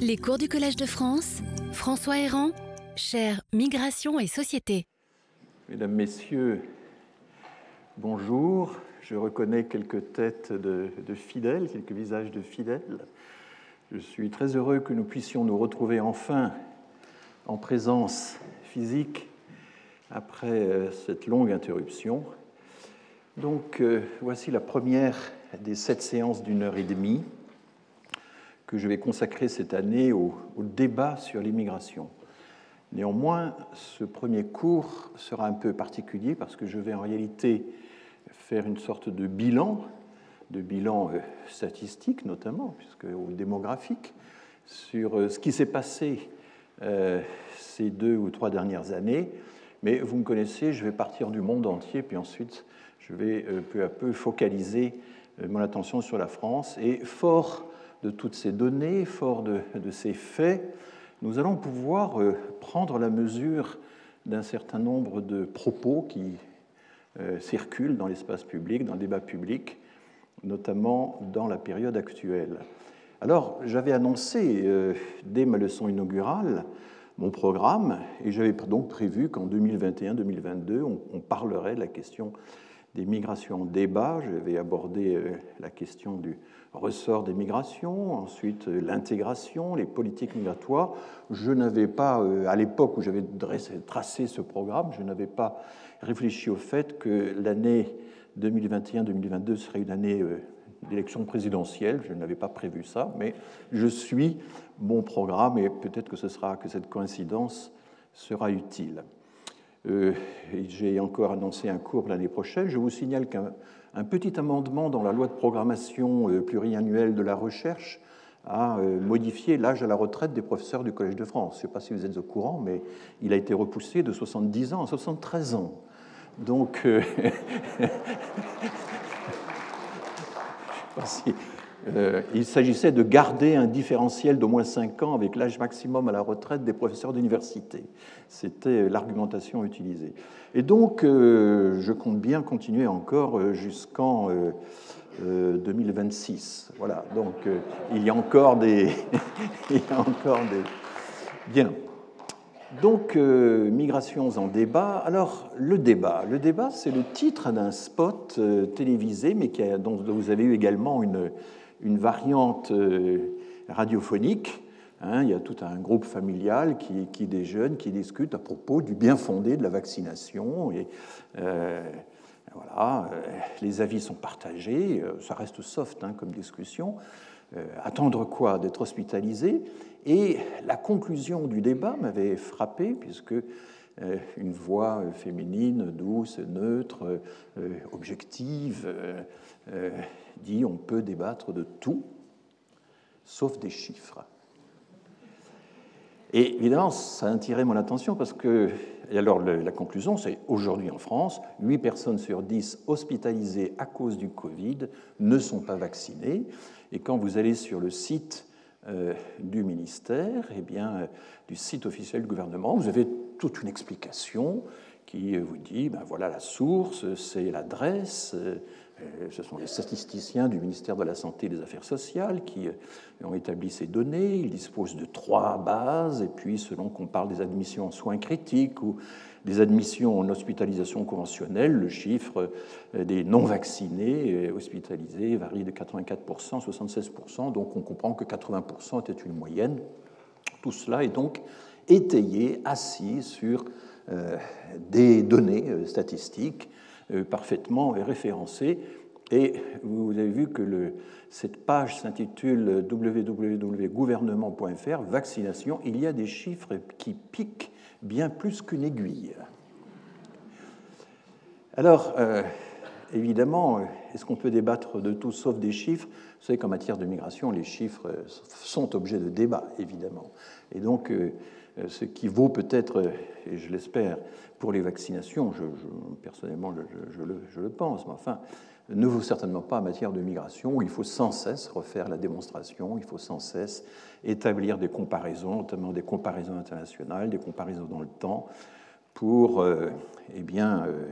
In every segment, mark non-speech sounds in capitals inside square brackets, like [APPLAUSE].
Les cours du Collège de France, François Héran, cher Migration et Société. Mesdames, Messieurs, bonjour. Je reconnais quelques têtes de, fidèles, quelques visages de fidèles. Je suis très heureux que nous puissions nous retrouver enfin en présence physique après euh, cette longue interruption. Donc, euh, voici la première des sept séances d'une heure et demie que je vais consacrer cette année au, débat sur l'immigration. Néanmoins, ce premier cours sera un peu particulier parce que je vais en réalité faire une sorte de bilan, de bilan euh, statistique notamment, puisque, démographique, sur euh, ce qui s'est passé euh, ces deux ou trois dernières années. Mais vous me connaissez, je vais partir du monde entier, puis ensuite je vais peu à peu focaliser mon attention sur la France. Et fort de toutes ces données, fort de, ces faits, nous allons pouvoir euh, prendre la mesure d'un certain nombre de propos qui euh, circulent dans l'espace public, dans le débat public, notamment dans la période actuelle. Alors, j'avais annoncé euh, dès ma leçon inaugurale mon programme et j'avais donc prévu qu'en 2021-2022, on, parlerait de la question des migrations en débat. Je vais aborder la question du ressort des migrations, ensuite euh, l'intégration, les politiques migratoires. Je n'avais pas, euh, à l'époque où j'avais tracé ce programme, je n'avais pas réfléchi au fait que l'année 2021-2022 serait une année euh, d'élection présidentielle. Je n'avais pas prévu ça, mais je suis mon programme et peut-être que ce sera que cette coïncidence sera utile. J'ai encore annoncé un cours l'année prochaine. Je vous signale qu'un un petit amendement dans la loi de programmation euh, pluriannuelle de la recherche a euh, modifié l'âge à la retraite des professeurs du Collège de France. Je ne sais pas si vous êtes au courant, mais il a été repoussé de 70 ans à 73 ans. Donc, euh, [LAUGHS] si euh, il s'agissait de garder un différentiel d'au moins 5 ans avec l'âge maximum à la retraite des professeurs d'université. C'était l'argumentation utilisée. Et donc, euh, je compte bien continuer encore euh, jusqu'en 2026. Voilà, donc il y a encore des... [LAUGHS] il y a encore des... Bien. Donc, migrations en débat. Alors, le débat. Le débat, c'est le titre d'un spot télévisé, mais qui dont vous avez eu également une, une variante euh, radiophonique. Hein, il y a tout un groupe familial qui, qui déjeune, qui discute à propos du bien fondé de la vaccination. Et euh, voilà, euh, les avis sont partagés. Ça reste soft hein, comme discussion. attendre quoi D'être hospitalisé? Et la conclusion du débat m'avait frappé, puisque une voix féminine, douce, neutre, objective, dit on peut débattre de tout, sauf des chiffres. Et évidemment, ça a attiré mon attention parce que, et alors la conclusion, c'est aujourd'hui en France, 8 personnes sur 10 hospitalisées à cause du Covid ne sont pas vaccinées. Et quand vous allez sur le site euh, du ministère, eh bien, du site officiel du gouvernement, vous avez toute une explication qui vous dit, ben voilà la source, c'est l'adresse, euh, euh, ce sont les statisticiens du ministère de la Santé et des Affaires sociales qui euh, ont établi ces données. Ils disposent de trois bases, et puis selon qu'on parle des admissions en soins critiques ou des admissions en hospitalisation conventionnelle, le chiffre euh, des non-vaccinés hospitalisés varie de 84% à 76%, donc on comprend que 80% était une moyenne. Tout cela est donc étayé, assis sur des données statistiques parfaitement référencées et vous avez vu que cette page s'intitule www.gouvernement.fr, vaccination. Il y a des chiffres qui piquent bien plus qu'une aiguille. Alors, euh, évidemment, est-ce qu'on peut débattre de tout sauf des chiffres? Vous savez qu'en matière de migration, les chiffres sont objets de débat, évidemment. Et donc, euh, ce qui vaut peut-être, et je l'espère, pour les vaccinations, personnellement, je, le, pense, mais enfin, ne vaut certainement pas en matière de migration, où il faut sans cesse refaire la démonstration, il faut sans cesse établir des comparaisons, notamment des comparaisons internationales, des comparaisons dans le temps, pour euh, eh bien, euh,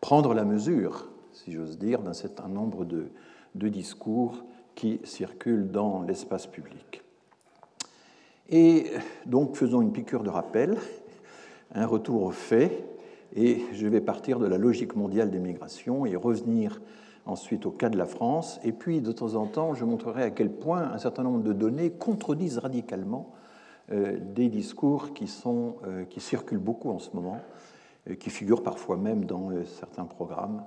prendre la mesure, si j'ose dire, d'un certain nombre de discours qui circulent dans l'espace public. Et donc faisons une piqûre de rappel, un retour aux faits, et je vais partir de la logique mondiale des migrations et revenir ensuite au cas de la France, et puis de temps en temps je montrerai à quel point un certain nombre de données contredisent radicalement euh, des discours qui, sont, euh, qui circulent beaucoup en ce moment, euh, qui figurent parfois même dans certains programmes.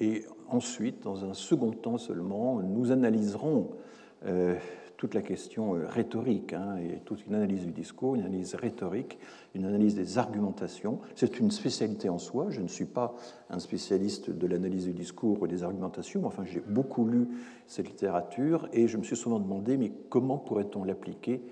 Et ensuite, dans un second temps seulement, nous analyserons toute la question rhétorique hein, et toute une analyse du discours, une analyse rhétorique, une analyse des argumentations. C'est une spécialité en soi. Je ne suis pas un spécialiste de l'analyse du discours ou des argumentations, mais enfin j'ai beaucoup lu cette littérature et je me suis souvent demandé mais comment pourrait-on l'appliquer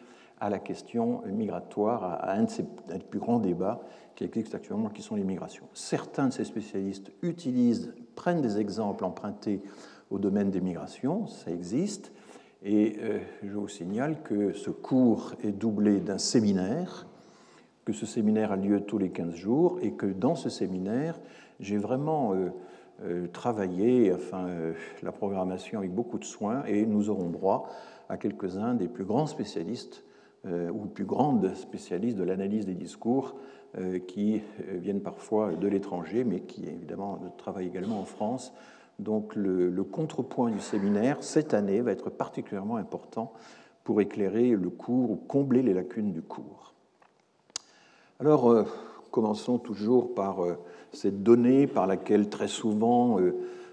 à la question migratoire, à un de ces plus grands débats qui existent actuellement, qui sont les migrations. Certains de ces spécialistes utilisent, prennent des exemples empruntés au domaine des migrations, ça existe, et euh, je vous signale que ce cours est doublé d'un séminaire, que ce séminaire a lieu tous les 15 jours, et que dans ce séminaire, j'ai vraiment euh, euh, travaillé enfin, la programmation avec beaucoup de soin, et nous aurons droit à quelques-uns des plus grands spécialistes ou plus grandes spécialistes de l'analyse des discours qui viennent parfois de l'étranger, mais qui évidemment travaillent également en France. Donc le, contrepoint du séminaire, cette année, va être particulièrement important pour éclairer le cours ou combler les lacunes du cours. Alors, commençons toujours par cette donnée par laquelle très souvent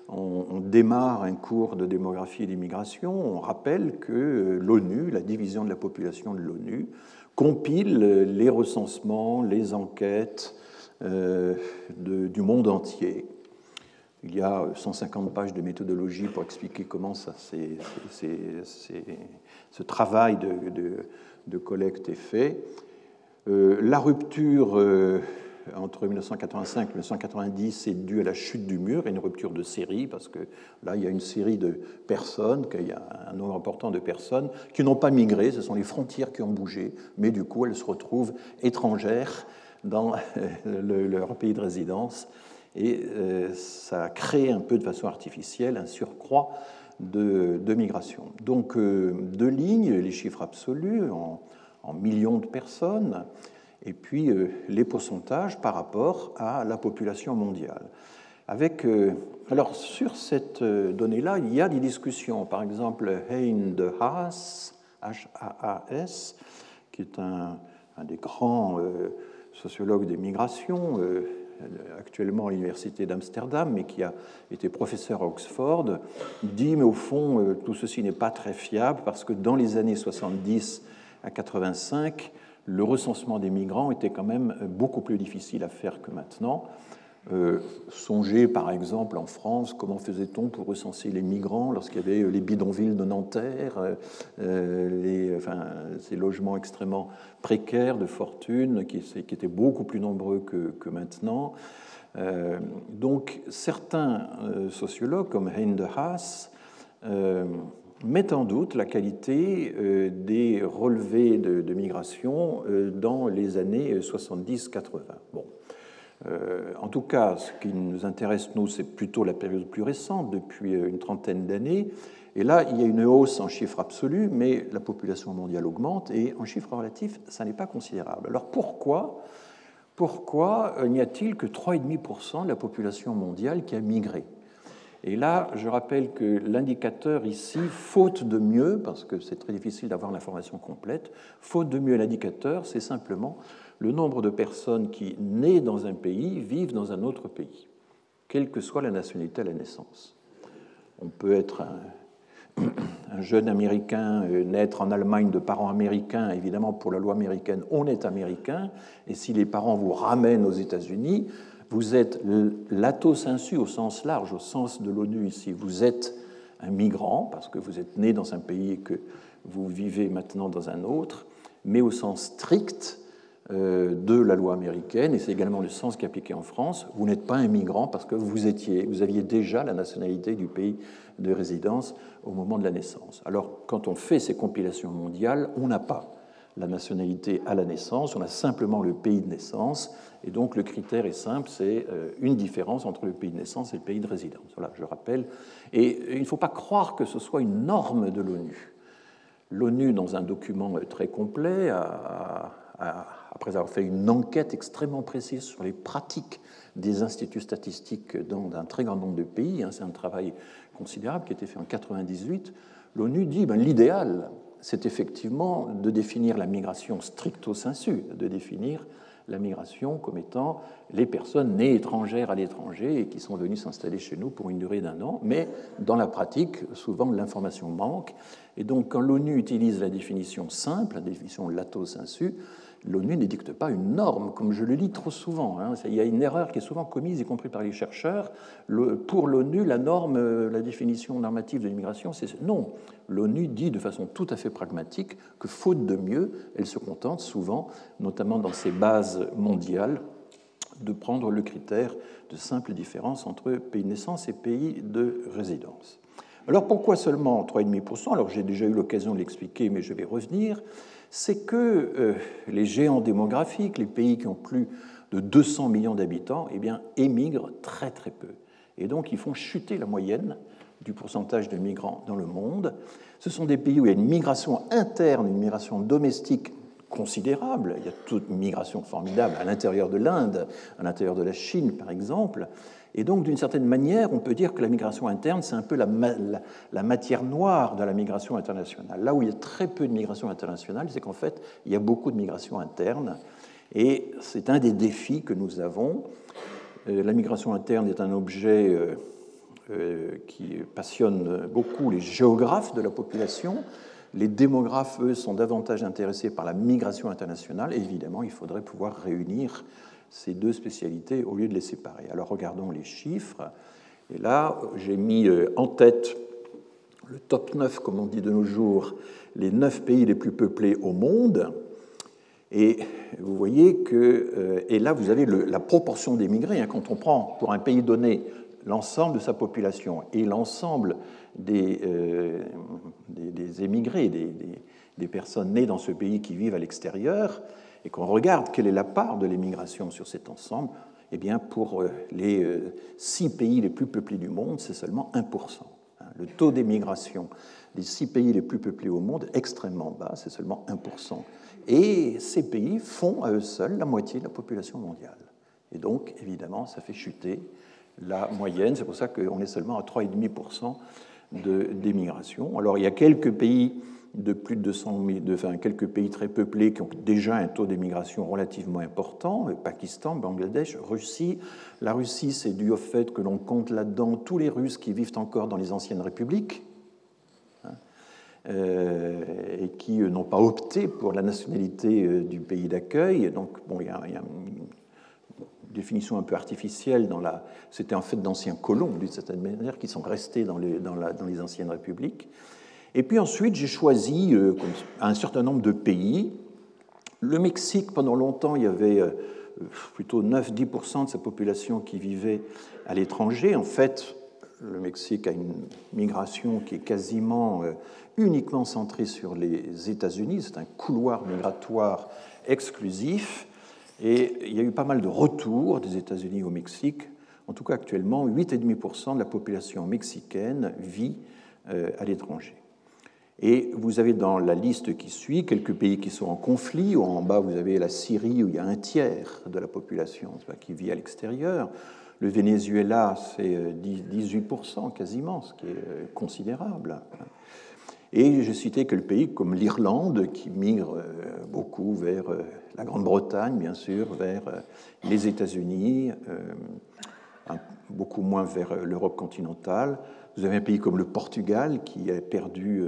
on, démarre un cours de démographie et d'immigration, on rappelle que euh, l'ONU, la division de la population de l'ONU, compile les recensements, les enquêtes euh, du monde entier. Il y a 150 pages de méthodologie pour expliquer comment ça, ce travail de, collecte est fait. Euh, la rupture entre 1985 et 1990 c'est dû à la chute du mur une rupture de série, parce que là, il y a une série de personnes, il y a un nombre important de personnes qui n'ont pas migré, ce sont les frontières qui ont bougé, mais du coup, elles se retrouvent étrangères dans leur pays de résidence, et euh, ça crée un peu de façon artificielle un surcroît de, migration. Donc, euh, deux lignes, les chiffres absolus en, millions de personnes, et puis euh, les pourcentages par rapport à la population mondiale. Avec, alors sur cette donnée-là, il y a des discussions. Par exemple, Hein de Haas, H-A-A-S, qui est un, des grands sociologues des migrations, actuellement à l'université d'Amsterdam, mais qui a été professeur à Oxford, dit, mais au fond, tout ceci n'est pas très fiable parce que dans les années 70 à 85, le recensement des migrants était quand même beaucoup plus difficile à faire que maintenant. Euh, songez par exemple en France, comment faisait-on pour recenser les migrants lorsqu'il y avait les bidonvilles de Nanterre, euh, enfin, ces logements extrêmement précaires de fortune qui, étaient beaucoup plus nombreux que, maintenant. Euh, donc certains sociologues comme Hein de Haas met en doute la qualité euh, des relevés de, migration euh, dans les années 70-80. Bon. Euh, en tout cas, ce qui nous intéresse, nous, c'est plutôt la période plus récente, depuis une trentaine d'années. Et là, il y a une hausse en chiffres absolus, mais la population mondiale augmente, et en chiffres relatifs, ça n'est pas considérable. Alors pourquoi, pourquoi n'y a-t-il que 3,5% de la population mondiale qui a migré? Et là, je rappelle que l'indicateur ici, faute de mieux, parce que c'est très difficile d'avoir l'information complète, faute de mieux, l'indicateur, c'est simplement le nombre de personnes qui, nées dans un pays, vivent dans un autre pays, quelle que soit la nationalité à la naissance. On peut être un, [CLEARS THROAT] un jeune Américain, euh, naître en Allemagne de parents américains, évidemment pour la loi américaine, on est américain, et si les parents vous ramènent aux États-Unis, vous êtes latos insu au sens large, au sens de l'ONU ici. Vous êtes un migrant parce que vous êtes né dans un pays et que vous vivez maintenant dans un autre, mais au sens strict euh, de la loi américaine, et c'est également le sens qui est appliqué en France, vous n'êtes pas un migrant parce que vous étiez, vous aviez déjà la nationalité du pays de résidence au moment de la naissance. Alors, quand on fait ces compilations mondiales, on n'a pas la nationalité à la naissance, on a simplement le pays de naissance, et donc le critère est simple, c'est euh, une différence entre le pays de naissance et le pays de résidence. Voilà, je rappelle. Et il ne faut pas croire que ce soit une norme de l'ONU. L'ONU, dans un document très complet, après avoir fait une enquête extrêmement précise sur les pratiques des instituts statistiques dans un très grand nombre de pays, hein, c'est un travail considérable qui a été fait en 1998, l'ONU dit ben, l'idéal, c'est effectivement de définir la migration stricto sensu, de définir la migration comme étant les personnes nées étrangères à l'étranger et qui sont venues s'installer chez nous pour une durée d'un an. Mais dans la pratique, souvent l'information manque. Et donc, quand l'ONU utilise la définition simple, la définition lato sensu, l'ONU n'édicte pas une norme, comme je le lis trop souvent. Hein. Il y a une erreur qui est souvent commise, y compris par les chercheurs. pour l'ONU, la norme, euh, la définition normative de l'immigration, c'est non. L'ONU dit de façon tout à fait pragmatique que, faute de mieux, elle se contente souvent, notamment dans ses bases mondiales, de prendre le critère de simple différence entre pays de naissance et pays de résidence. Alors pourquoi seulement 3,5% Alors j'ai déjà eu l'occasion de l'expliquer, mais je vais revenir c'est que euh, les géants démographiques, les pays qui ont plus de 200 millions d'habitants, eh bien, émigrent très très peu. Et donc ils font chuter la moyenne du pourcentage de migrants dans le monde. Ce sont des pays où il y a une migration interne, une migration domestique considérable. Il y a toute une migration formidable à l'intérieur de l'Inde, à l'intérieur de la Chine par exemple. Et donc, d'une certaine manière, on peut dire que la migration interne, c'est un peu la, matière noire de la migration internationale. Là où il y a très peu de migration internationale, c'est qu'en fait, il y a beaucoup de migration interne. Et c'est un des défis que nous avons. Euh, la migration interne est un objet euh, euh, qui passionne beaucoup les géographes de la population. Les démographes, eux, sont davantage intéressés par la migration internationale. Évidemment, il faudrait pouvoir réunir ces deux spécialités au lieu de les séparer. Alors regardons les chiffres. Et là, j'ai mis euh, en tête le top 9, comme on dit de nos jours, les 9 pays les plus peuplés au monde. Et vous voyez que, euh, et là, vous avez la proportion d'émigrés. Hein, quand on prend pour un pays donné l'ensemble de sa population et l'ensemble des, euh, des, émigrés, des, des, personnes nées dans ce pays qui vivent à l'extérieur, et qu'on regarde quelle est la part de l'émigration sur cet ensemble, eh bien, pour euh, les euh, six pays les plus peuplés du monde, c'est seulement 1%. Hein. Le taux d'émigration des six pays les plus peuplés au monde est extrêmement bas, c'est seulement 1%. Et ces pays font à eux seuls la moitié de la population mondiale. Et donc, évidemment, ça fait chuter la moyenne. C'est pour ça qu'on est seulement à 3,5% d'émigration. Alors, il y a quelques pays de plus de 200 000, de, enfin, quelques pays très peuplés qui ont déjà un taux d'émigration relativement important, Pakistan, Bangladesh, Russie. La Russie, c'est dû au fait que l'on compte là-dedans tous les Russes qui vivent encore dans les anciennes républiques hein, euh, et qui euh, n'ont pas opté pour la nationalité euh, du pays d'accueil. Donc, bon, il y, a, une définition un peu artificielle dans la. C'était en fait d'anciens colons, d'une certaine manière, qui sont restés dans les, dans, la, dans les anciennes républiques. Et puis ensuite, j'ai choisi euh, un certain nombre de pays. Le Mexique, pendant longtemps, il y avait euh, plutôt 9-10% de sa population qui vivait à l'étranger. En fait, le Mexique a une migration qui est quasiment euh, uniquement centrée sur les États-Unis. C'est un couloir migratoire exclusif. Et il y a eu pas mal de retours des États-Unis au Mexique. En tout cas, actuellement, 8,5% de la population mexicaine vit à l'étranger. Et vous avez dans la liste qui suit quelques pays qui sont en conflit. En bas, vous avez la Syrie où il y a un tiers de la population qui vit à l'extérieur. Le Venezuela, c'est 18% euh, quasiment, ce qui est euh, considérable. Et j'ai cité quelques pays comme l'Irlande, qui migre euh, beaucoup vers la Grande-Bretagne, bien sûr, vers les États-Unis, beaucoup moins vers l'Europe continentale. Vous avez un pays comme le Portugal, qui a perdu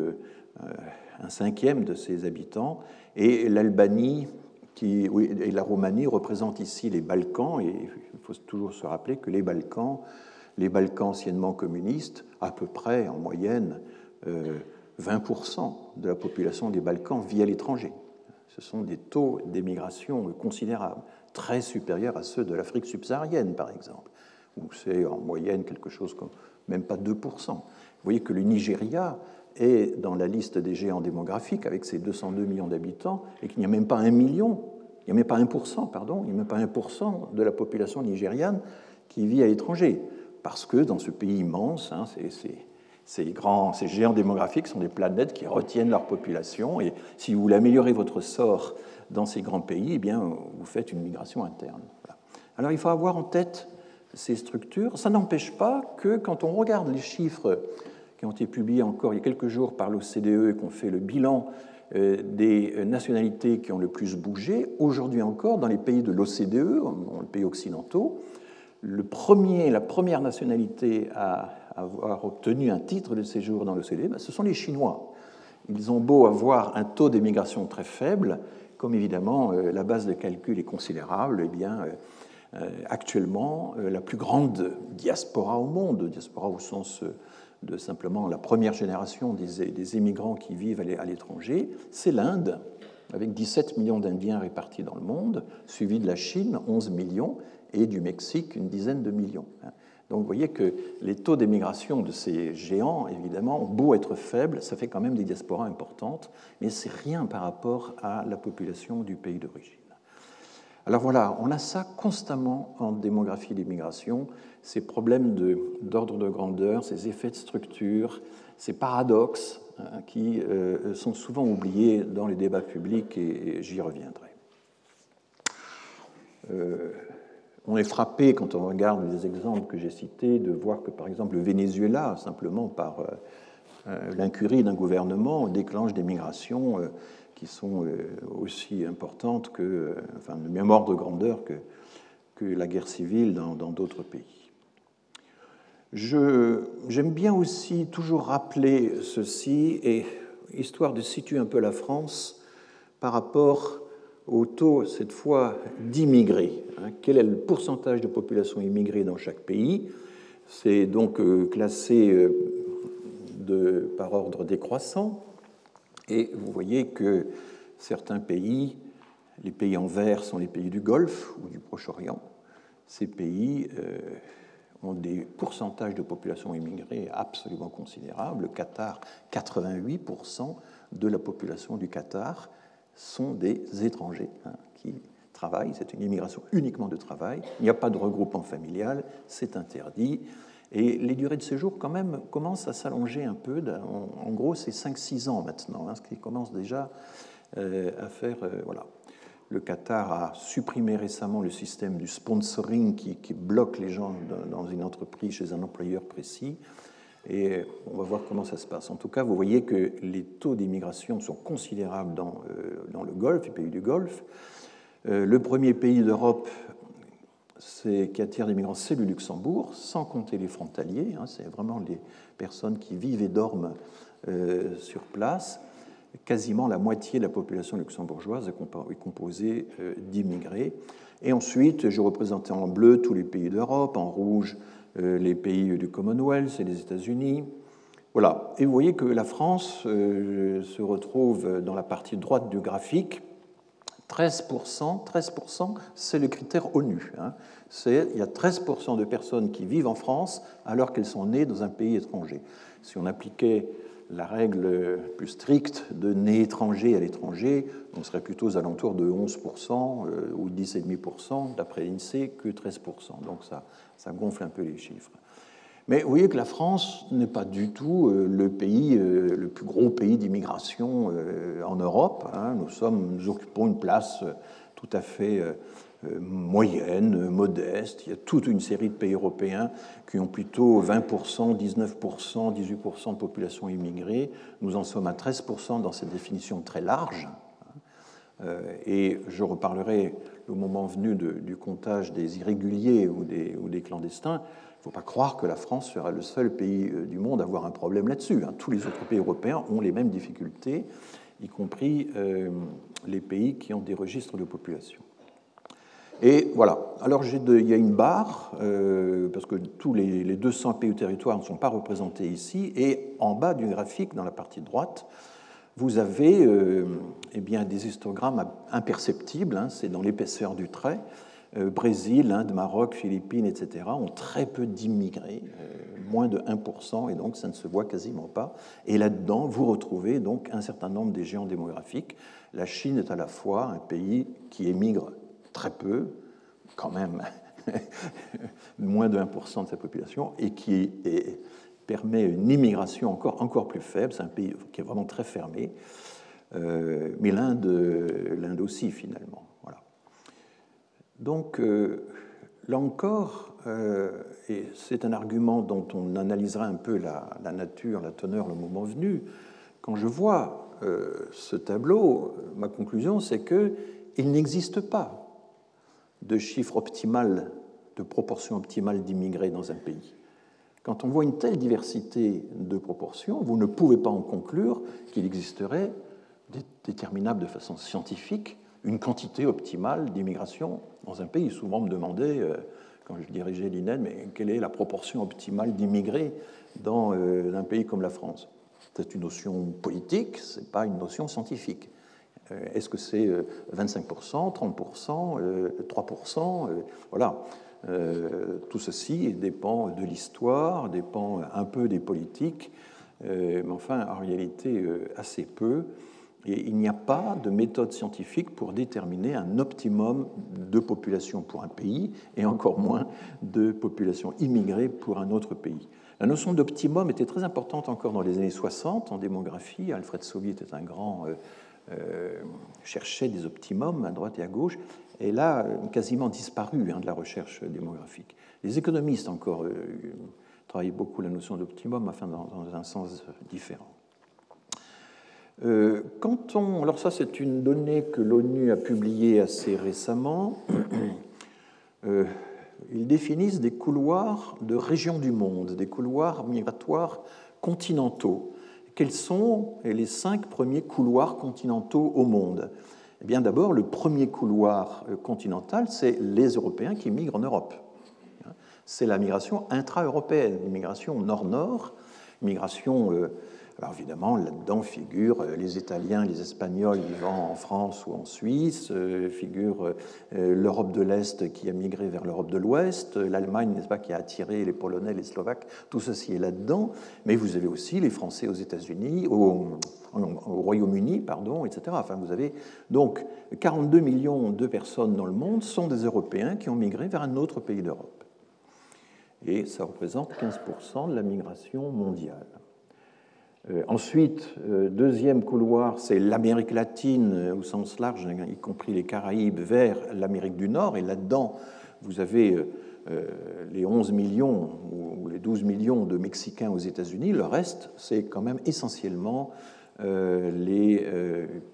un cinquième de ses habitants, et l'Albanie qui, et la Roumanie représentent ici les Balkans, et il faut toujours se rappeler que les Balkans, les Balkans anciennement communistes, à peu près en moyenne 20% euh, de la population des Balkans vit à l'étranger. Ce sont des taux d'émigration considérables, très supérieurs à ceux de l'Afrique subsaharienne, par exemple, où c'est en moyenne quelque chose comme même pas 2%. Vous voyez que le Nigeria est dans la liste des géants démographiques avec ses 202 millions d'habitants et qu'il n'y a même pas un million, il n'y a même pas 1%, pardon, il n'y a même pas 1% de la population nigériane qui vit à l'étranger. Parce que dans ce pays immense, hein, Ces, géants démographiques sont des planètes qui retiennent leur population, et si vous voulez améliorer votre sort dans ces grands pays, eh bien, vous faites une migration interne. Alors il faut avoir en tête ces structures. Ça n'empêche pas que quand on regarde les chiffres ont été publiés encore il y a quelques jours par l'OCDE et qu'on fait le bilan euh, des nationalités qui ont le plus bougé, aujourd'hui encore, dans les pays de l'OCDE, dans les pays occidentaux, le premier, la première nationalité à avoir obtenu un titre de séjour dans l'OCDE, ben, ce sont les Chinois. Ils ont beau avoir un taux d'émigration très faible, comme évidemment euh, la base de calcul est considérable, eh bien, euh, euh, actuellement la plus grande diaspora au monde, diaspora au sens de simplement la première génération des, des émigrants qui vivent à l'étranger, c'est l'Inde, avec 17 millions d'Indiens répartis dans le monde, suivi de la Chine, 11 millions, et du Mexique, une dizaine de millions. Hein. Donc vous voyez que les taux d'émigration de ces géants, évidemment, ont beau être faibles, ça fait quand même des diasporas importantes, mais c'est rien par rapport à la population du pays d'origine. Alors voilà, on a ça constamment en démographie d'immigration, ces problèmes d'ordre de, grandeur, ces effets de structure, ces paradoxes hein, qui euh, sont souvent oubliés dans les débats publics et, j'y reviendrai. Euh, on est frappé, quand on regarde les exemples que j'ai cités, de voir que, par exemple, le Venezuela, simplement par euh, l'incurie d'un gouvernement, déclenche des migrations qui sont aussi importantes que, enfin, de même ordre de grandeur que, que la guerre civile dans d'autres pays. J'aime bien aussi toujours rappeler ceci, et histoire de situer un peu la France par rapport au taux, cette fois, d'immigrés. Hein. Quel est le pourcentage de population immigrée dans chaque pays? C'est donc euh, classé euh, par ordre décroissant. Et vous voyez que certains pays, les pays en vert sont les pays du Golfe ou du Proche-Orient. Ces pays euh, ont des pourcentages de population immigrée absolument considérables. Le Qatar, 88% de la population du Qatar sont des étrangers hein, qui travaillent. C'est une immigration uniquement de travail. Il n'y a pas de regroupement familial, c'est interdit. Et les durées de séjour, quand même, commencent à s'allonger un peu. En, gros, c'est 5-6 ans maintenant, hein, ce qui commence déjà euh, à faire. Euh, voilà. Le Qatar a supprimé récemment le système du sponsoring qui, bloque les gens dans une entreprise chez un employeur précis. Et on va voir comment ça se passe. En tout cas, vous voyez que les taux d'immigration sont considérables dans, euh, dans, le Golfe, les pays du Golfe. Euh, le premier pays d'Europe qui attire des migrants, c'est le Luxembourg, sans compter les frontaliers. Hein, c'est vraiment les personnes qui vivent et dorment euh, sur place. Quasiment la moitié de la population luxembourgeoise est composée d'immigrés. Et ensuite, je représentais en bleu tous les pays d'Europe, en rouge euh, les pays du Commonwealth et les États-Unis. Voilà. Et vous voyez que la France euh, se retrouve dans la partie droite du graphique. 13%, 13% c'est le critère ONU. Hein. il y a 13% de personnes qui vivent en France alors qu'elles sont nées dans un pays étranger. Si on appliquait la règle plus stricte de né étranger à l'étranger, on serait plutôt aux alentours de 11% euh, ou 10,5% d'après l'INSEE que 13%. Donc ça, ça gonfle un peu les chiffres. Mais vous voyez que la France n'est pas du tout euh, le pays, euh, le plus gros pays d'immigration en Europe. Hein. Nous, sommes, nous occupons une place tout à fait moyenne, modeste. Il y a toute une série de pays européens qui ont plutôt 20%, 19%, 18% de population immigrée. Nous en sommes à 13% dans cette définition très large. Euh, et je reparlerai au moment venu du comptage des irréguliers ou des, ou des clandestins. Il ne faut pas croire que la France sera le seul pays euh, du monde à avoir un problème là-dessus. Hein. Tous les autres pays européens ont les mêmes difficultés, y compris euh, les pays qui ont des registres de population. Et voilà. Alors il y a une barre, parce que tous les, les 200 pays ou territoires ne sont pas représentés ici, et en bas du graphique, dans la partie droite, vous avez euh, eh bien, des histogrammes imperceptibles, hein, c'est dans l'épaisseur du trait. Euh, Brésil, Inde, Maroc, Philippines, etc., ont très peu d'immigrés, euh, moins de 1%, et donc ça ne se voit quasiment pas. Et là-dedans, vous retrouvez donc un certain nombre des géants démographiques. La Chine est à la fois un pays qui émigre très peu, quand même [LAUGHS] moins de 1% de sa population, et qui permet une immigration encore, encore plus faible. C'est un pays qui est vraiment très fermé. mais l'Inde, aussi, finalement. Voilà. Donc, là encore, et c'est un argument dont on analysera un peu la, la, nature, la teneur, le moment venu, quand je vois ce tableau, ma conclusion, c'est qu'il n'existe pas de chiffre optimal, de proportion optimale d'immigrés dans un pays. Quand on voit une telle diversité de proportions, vous ne pouvez pas en conclure qu'il existerait, déterminable de façon scientifique, une quantité optimale d'immigration dans un pays. Souvent, on me demandait, euh, quand je dirigeais l'INED, mais quelle est la proportion optimale d'immigrés dans euh, un pays comme la France? C'est une notion politique, ce n'est pas une notion scientifique. Euh, est-ce que c'est 25%, 30%, 3% Voilà. Euh, tout ceci dépend de l'histoire, dépend un peu des politiques, euh, mais enfin, en réalité, assez peu. Et il n'y a pas de méthode scientifique pour déterminer un optimum de population pour un pays, et encore moins de population immigrée pour un autre pays. La notion d'optimum était très importante encore dans les années 60 en démographie. Alfred Sauvy était un grand cherchait des optimums à droite et à gauche, et là, quasiment disparu hein, de la recherche démographique. Les économistes encore euh, travaillent beaucoup la notion d'optimum, enfin dans, un sens différent. Euh, quand on, alors ça c'est une donnée que l'ONU a publiée assez récemment, [CLEARS THROAT] euh, ils définissent des couloirs de régions du monde, des couloirs migratoires continentaux quels sont les cinq premiers couloirs continentaux au monde? Eh bien, d'abord, le premier couloir euh, continental, c'est les Européens qui migrent en Europe. C'est la migration intra-européenne, l'immigration nord-nord, migration euh, alors évidemment, là-dedans figurent euh, les Italiens, les Espagnols vivant en France ou en Suisse, euh, figure euh, l'Europe de l'Est qui a migré vers l'Europe de l'Ouest, l'Allemagne, n'est-ce pas, qui a attiré les Polonais, les Slovaques, tout ceci est là-dedans. Mais vous avez aussi les Français aux États-Unis, au, au Royaume-Uni, pardon, etc. Enfin, vous avez donc 42 millions de personnes dans le monde sont des Européens qui ont migré vers un autre pays d'Europe. Et ça représente 15% de la migration mondiale. Euh, ensuite, euh, deuxième couloir, c'est l'Amérique latine euh, au sens large, y compris les Caraïbes, vers l'Amérique du Nord. Et là-dedans, vous avez les 11 millions ou les 12 millions de Mexicains aux États-Unis. Le reste, c'est quand même essentiellement les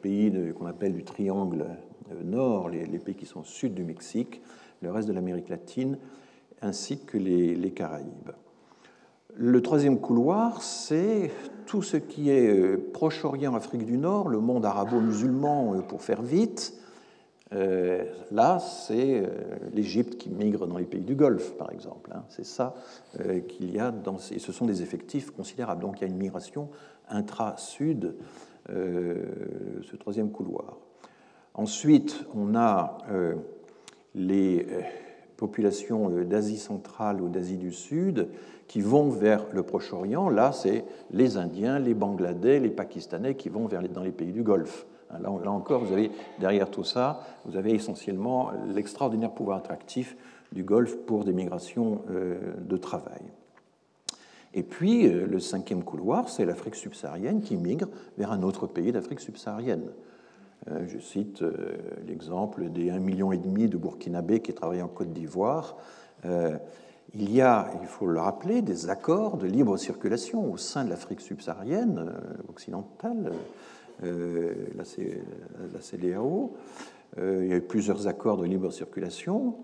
pays qu'on appelle du triangle nord, les, pays qui sont au sud du Mexique, le reste de l'Amérique latine, ainsi que les Caraïbes. Le troisième couloir, c'est tout ce qui est euh, Proche-Orient, Afrique du Nord, le monde arabo-musulman, euh, pour faire vite. Euh, là, c'est l'Égypte qui migre dans les pays du Golfe, par exemple. Hein. C'est ça qu'il y a dans ces... Ce sont des effectifs considérables. Donc il y a une migration intra-sud, ce troisième couloir. Ensuite, on a les populations d'Asie centrale ou d'Asie du Sud qui vont vers le Proche-Orient, là, c'est les Indiens, les Bangladais, les Pakistanais qui vont vers dans les pays du Golfe. Hein, là, encore, vous avez derrière tout ça, vous avez essentiellement l'extraordinaire pouvoir attractif du Golfe pour des migrations euh, de travail. Et puis, euh, le cinquième couloir, c'est l'Afrique subsaharienne qui migre vers un autre pays d'Afrique subsaharienne. Euh, je cite l'exemple des 1,5 million de Burkinabés qui travaillent en Côte d'Ivoire il y a, il faut le rappeler, des accords de libre circulation au sein de l'Afrique subsaharienne euh, occidentale, euh, la, CDAO. Euh, il y a eu plusieurs accords de libre circulation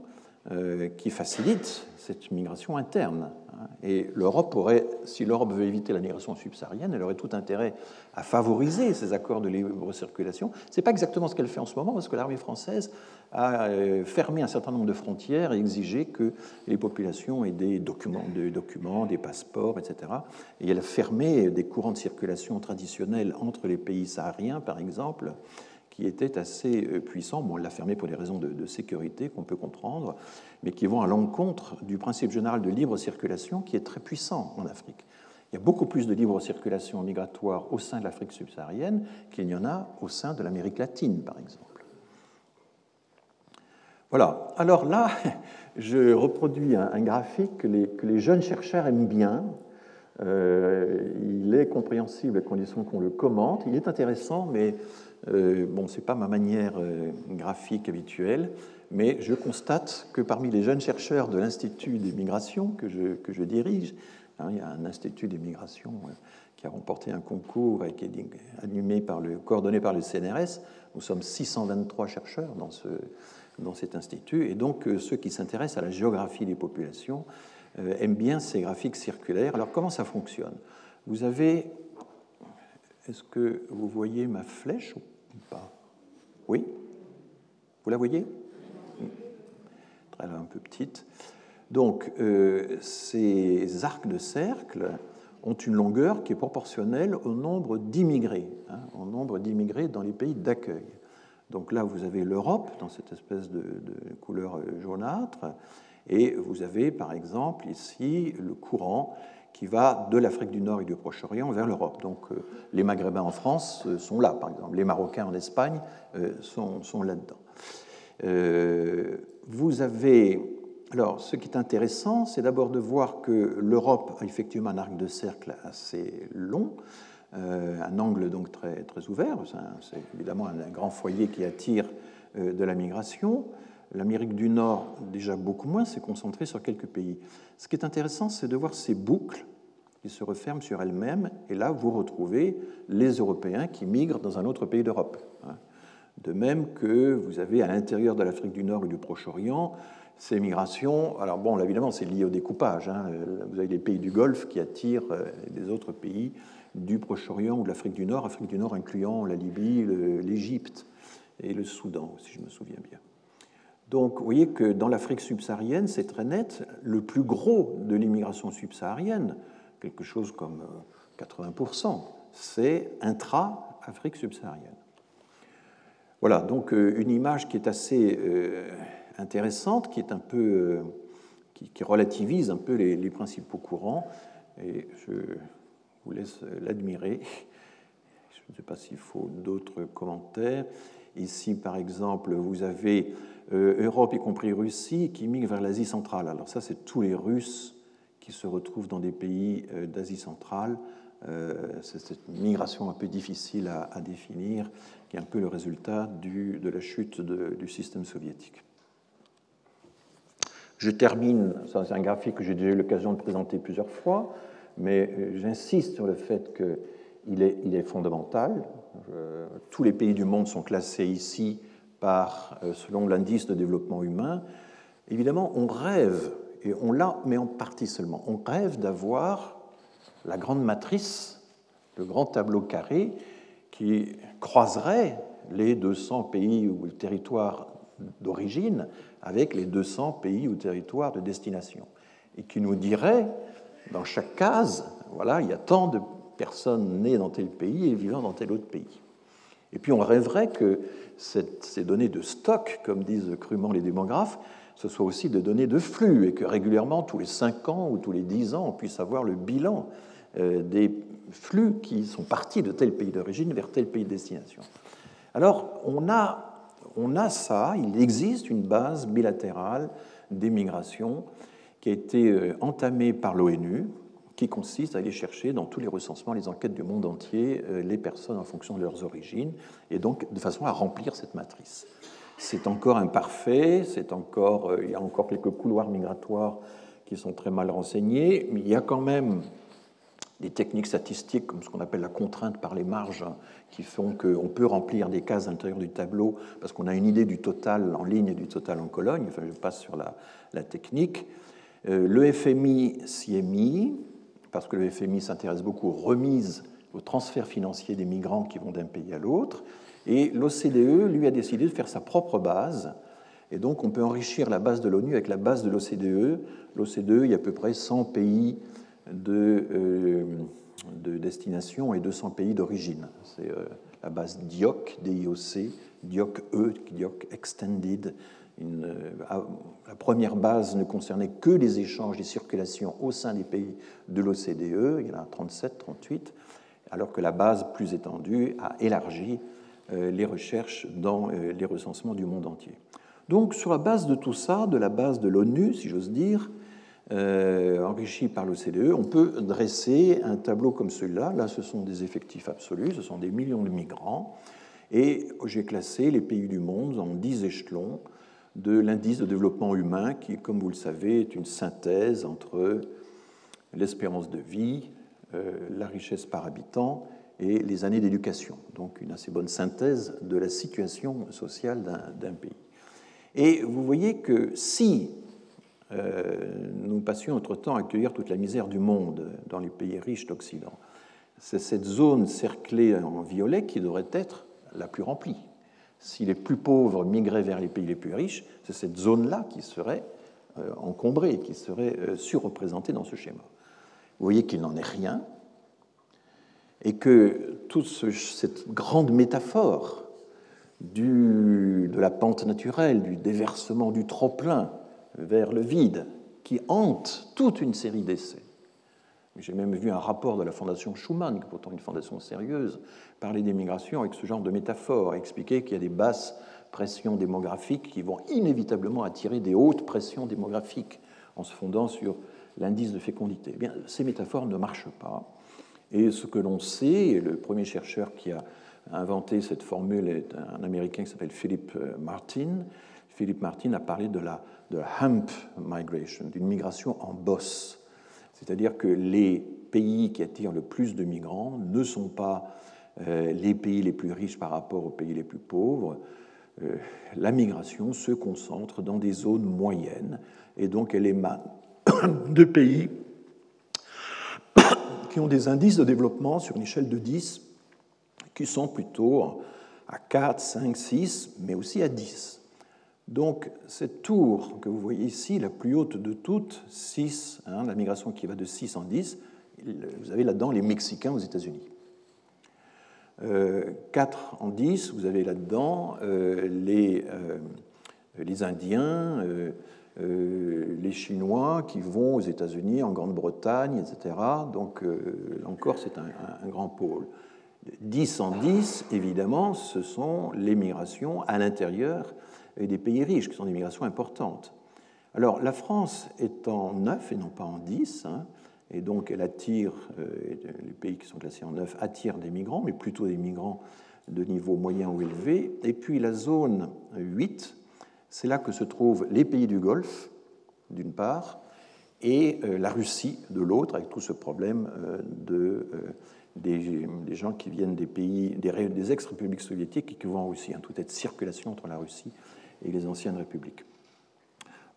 qui facilitent cette migration interne. Hein. Et l'Europe aurait, si l'Europe veut éviter la migration subsaharienne, elle aurait tout intérêt à favoriser ces accords de libre circulation. Ce n'est pas exactement ce qu'elle fait en ce moment, parce que l'armée française a euh, fermé un certain nombre de frontières et exigé que les populations aient des documents, des, documents, des passeports, etc. Et elle a fermé des courants de circulation traditionnels entre les pays sahariens, par exemple, qui étaient assez euh, puissants. Bon, elle l'a fermé pour des raisons de, de sécurité qu'on peut comprendre, mais qui vont à l'encontre du principe général de libre circulation qui est très puissant en Afrique. Il y a beaucoup plus de libre circulation migratoire au sein de l'Afrique subsaharienne qu'il n'y en a au sein de l'Amérique latine, par exemple. Voilà. Alors là, [LAUGHS] je reproduis un, graphique que les, jeunes chercheurs aiment bien. il est compréhensible à condition qu'on le commente. Il est intéressant, mais bon, ce n'est pas ma manière graphique habituelle. Mais je constate que parmi les jeunes chercheurs de l'Institut des migrations que je, que je dirige, hein, il y a un Institut des migrations qui a remporté un concours et qui est animé par le, coordonné par le CNRS. Nous sommes 623 chercheurs dans, ce, dans cet institut, et donc euh, ceux qui s'intéressent à la géographie des populations euh, aiment bien ces graphiques circulaires. Alors comment ça fonctionne? Vous avez... Est-ce que vous voyez ma flèche ou pas? Oui? Vous la voyez? Elle est un peu petite. Donc, euh, ces arcs de cercle ont une longueur qui est proportionnelle au nombre d'immigrés, hein, au nombre d'immigrés dans les pays d'accueil. Donc là, vous avez l'Europe dans cette espèce de, couleur jaunâtre, et vous avez par exemple ici le courant qui va de l'Afrique du Nord et du Proche-Orient vers l'Europe. Donc euh, les Maghrébins en France euh, sont là, par exemple, les Marocains en Espagne euh, sont, là-dedans. vous avez alors, ce qui est intéressant, c'est d'abord de voir que l'Europe a effectivement un arc de cercle assez long, un angle donc très, très ouvert. C'est évidemment un, grand foyer qui attire de la migration. L'Amérique du Nord, déjà beaucoup moins, s'est concentrée sur quelques pays. Ce qui est intéressant, c'est de voir ces boucles qui se referment sur elles-mêmes, et là, vous retrouvez les Européens qui migrent dans un autre pays d'Europe. Hein. De même que vous avez à l'intérieur de l'Afrique du Nord et du Proche-Orient ces migrations, alors bon, évidemment, c'est lié au découpage. Hein. Vous avez les pays du Golfe qui attirent des euh, autres pays du Proche-Orient ou de l'Afrique du Nord, Afrique du Nord incluant la Libye, l'Égypte et le Soudan, si je me souviens bien. Donc, vous voyez que dans l'Afrique subsaharienne, c'est très net, le plus gros de l'immigration subsaharienne, quelque chose comme 80%, euh, c'est intra-Afrique subsaharienne. Voilà, donc euh, une image qui est assez intéressante qui est un peu euh, qui, relativise un peu les, principaux courants et je vous laisse l'admirer. Je ne sais pas s'il faut d'autres commentaires. Ici, par exemple, vous avez euh, Europe, y compris Russie, qui migre vers l'Asie centrale. Alors ça, c'est tous les Russes qui se retrouvent dans des pays euh, d'Asie centrale. c'est cette migration un peu difficile à, définir, qui est un peu le résultat de la chute du système soviétique. Je termine, c'est un graphique que j'ai déjà eu l'occasion de présenter plusieurs fois, mais euh, j'insiste sur le fait qu'il est, il est fondamental. tous les pays du monde sont classés ici par, euh, selon l'indice de développement humain. Évidemment, on rêve, et on l'a, mais en partie seulement, on rêve d'avoir la grande matrice, le grand tableau carré qui croiserait les 200 pays ou territoires d'origine avec les 200 pays ou territoires de destination, et qui nous dirait, dans chaque case, voilà, il y a tant de personnes nées dans tel pays et vivant dans tel autre pays. Et puis on rêverait que ces données de stock, comme disent crûment les démographes, ce soit aussi des données de flux et que régulièrement, tous les 5 ans ou tous les 10 ans, on puisse avoir le bilan euh, des flux qui sont partis de tel pays d'origine vers tel pays de destination. Alors, on a on a ça, il existe une base bilatérale d'émigration qui a été euh, entamée par l'ONU, qui consiste à aller chercher dans tous les recensements, les enquêtes du monde entier, euh, les personnes en fonction de leurs origines, et donc de façon à remplir cette matrice. C'est encore imparfait, c'est encore, euh, il y a encore quelques couloirs migratoires qui sont très mal renseignés, mais il y a quand même des techniques statistiques comme ce qu'on appelle la contrainte par les marges qui font qu'on peut remplir des cases à l'intérieur du tableau parce qu'on a une idée du total en ligne et du total en colonne. Enfin, je passe sur la, technique. Euh, le FMI s'y est mis parce que le FMI s'intéresse beaucoup aux remises, aux transferts financiers des migrants qui vont d'un pays à l'autre. Et l'OCDE, lui, a décidé de faire sa propre base. Et donc, on peut enrichir la base de l'ONU avec la base de l'OCDE. L'OCDE, il y a à peu près 100 pays de, euh, de destination et 200 pays d'origine. C'est euh, la base DIOC, DIOC, DIOC-E, DIOC Extended. Euh, la première base ne concernait que les échanges, les circulations au sein des pays de l'OCDE, il y en a 37, 38, alors que la base plus étendue a élargi les recherches dans les recensements du monde entier. Donc, sur la base de tout ça, de la base de l'ONU, si j'ose dire, enrichi par l'OCDE, on peut dresser un tableau comme celui-là. Là, ce sont des effectifs absolus, ce sont des millions de migrants. Et j'ai classé les pays du monde en dix échelons de l'indice de développement humain, qui, comme vous le savez, est une synthèse entre l'espérance de vie, euh, la richesse par habitant et les années d'éducation. Donc une assez bonne synthèse de la situation sociale d'un pays. Et vous voyez que si euh, nous passions notre temps à accueillir toute la misère du monde dans les pays riches d'Occident, c'est cette zone cerclée en violet qui devrait être la plus remplie. Si les plus pauvres migraient vers les pays les plus riches, c'est cette zone-là qui serait euh, encombrée, qui serait euh, surreprésentée dans ce schéma. Vous voyez qu'il n'en est rien, et que toute cette grande métaphore de la pente naturelle, du déversement du trop-plein vers le vide, qui hante toute une série d'essais, j'ai même vu un rapport de la Fondation Schumann, qui est pourtant une fondation sérieuse, parler des migrations avec ce genre de métaphore, expliquer qu'il y a des basses pressions démographiques qui vont inévitablement attirer des hautes pressions démographiques en se fondant sur l'indice de fécondité. Eh bien, ces métaphores ne marchent pas. Et ce que l'on sait, le premier chercheur qui a inventé cette formule est un Américain qui s'appelle Philip euh, Martin. Philip Martin a parlé de la, de la hump migration, d'une migration en bosse. C'est-à-dire que les pays qui attirent le plus de migrants ne sont pas les pays les plus riches par rapport aux pays les plus pauvres. Euh, la migration se concentre dans des zones moyennes et donc elle émane [COUGHS] de pays [COUGHS] qui ont des indices de développement sur une échelle de 10 qui sont plutôt à 4, 5, 6, mais aussi à 10. Donc cette tour que vous voyez ici, la plus haute de toutes, 6, hein, la migration qui va de 6 en 10, vous avez là-dedans les Mexicains aux États-Unis. 4 euh, en 10, vous avez là-dedans euh, les, euh, les, Indiens, les Chinois qui vont aux États-Unis, en Grande-Bretagne, etc. Donc encore, c'est un, un, grand pôle. 10 en 10, évidemment, ce sont les migrations à l'intérieur des pays riches, qui sont des migrations importantes. Alors la France est en 9 et non pas en 10, hein, et donc elle attire, euh, les pays qui sont classés en 9 attirent des migrants, mais plutôt des migrants de niveau moyen ou élevé. Et puis la zone 8, c'est là que se trouvent les pays du Golfe, d'une part, et euh, la Russie de l'autre, avec tout ce problème euh, de, des, gens qui viennent des pays, des, ex-républiques soviétiques et qui vont en Russie, hein, toute cette circulation entre la Russie et les anciennes républiques.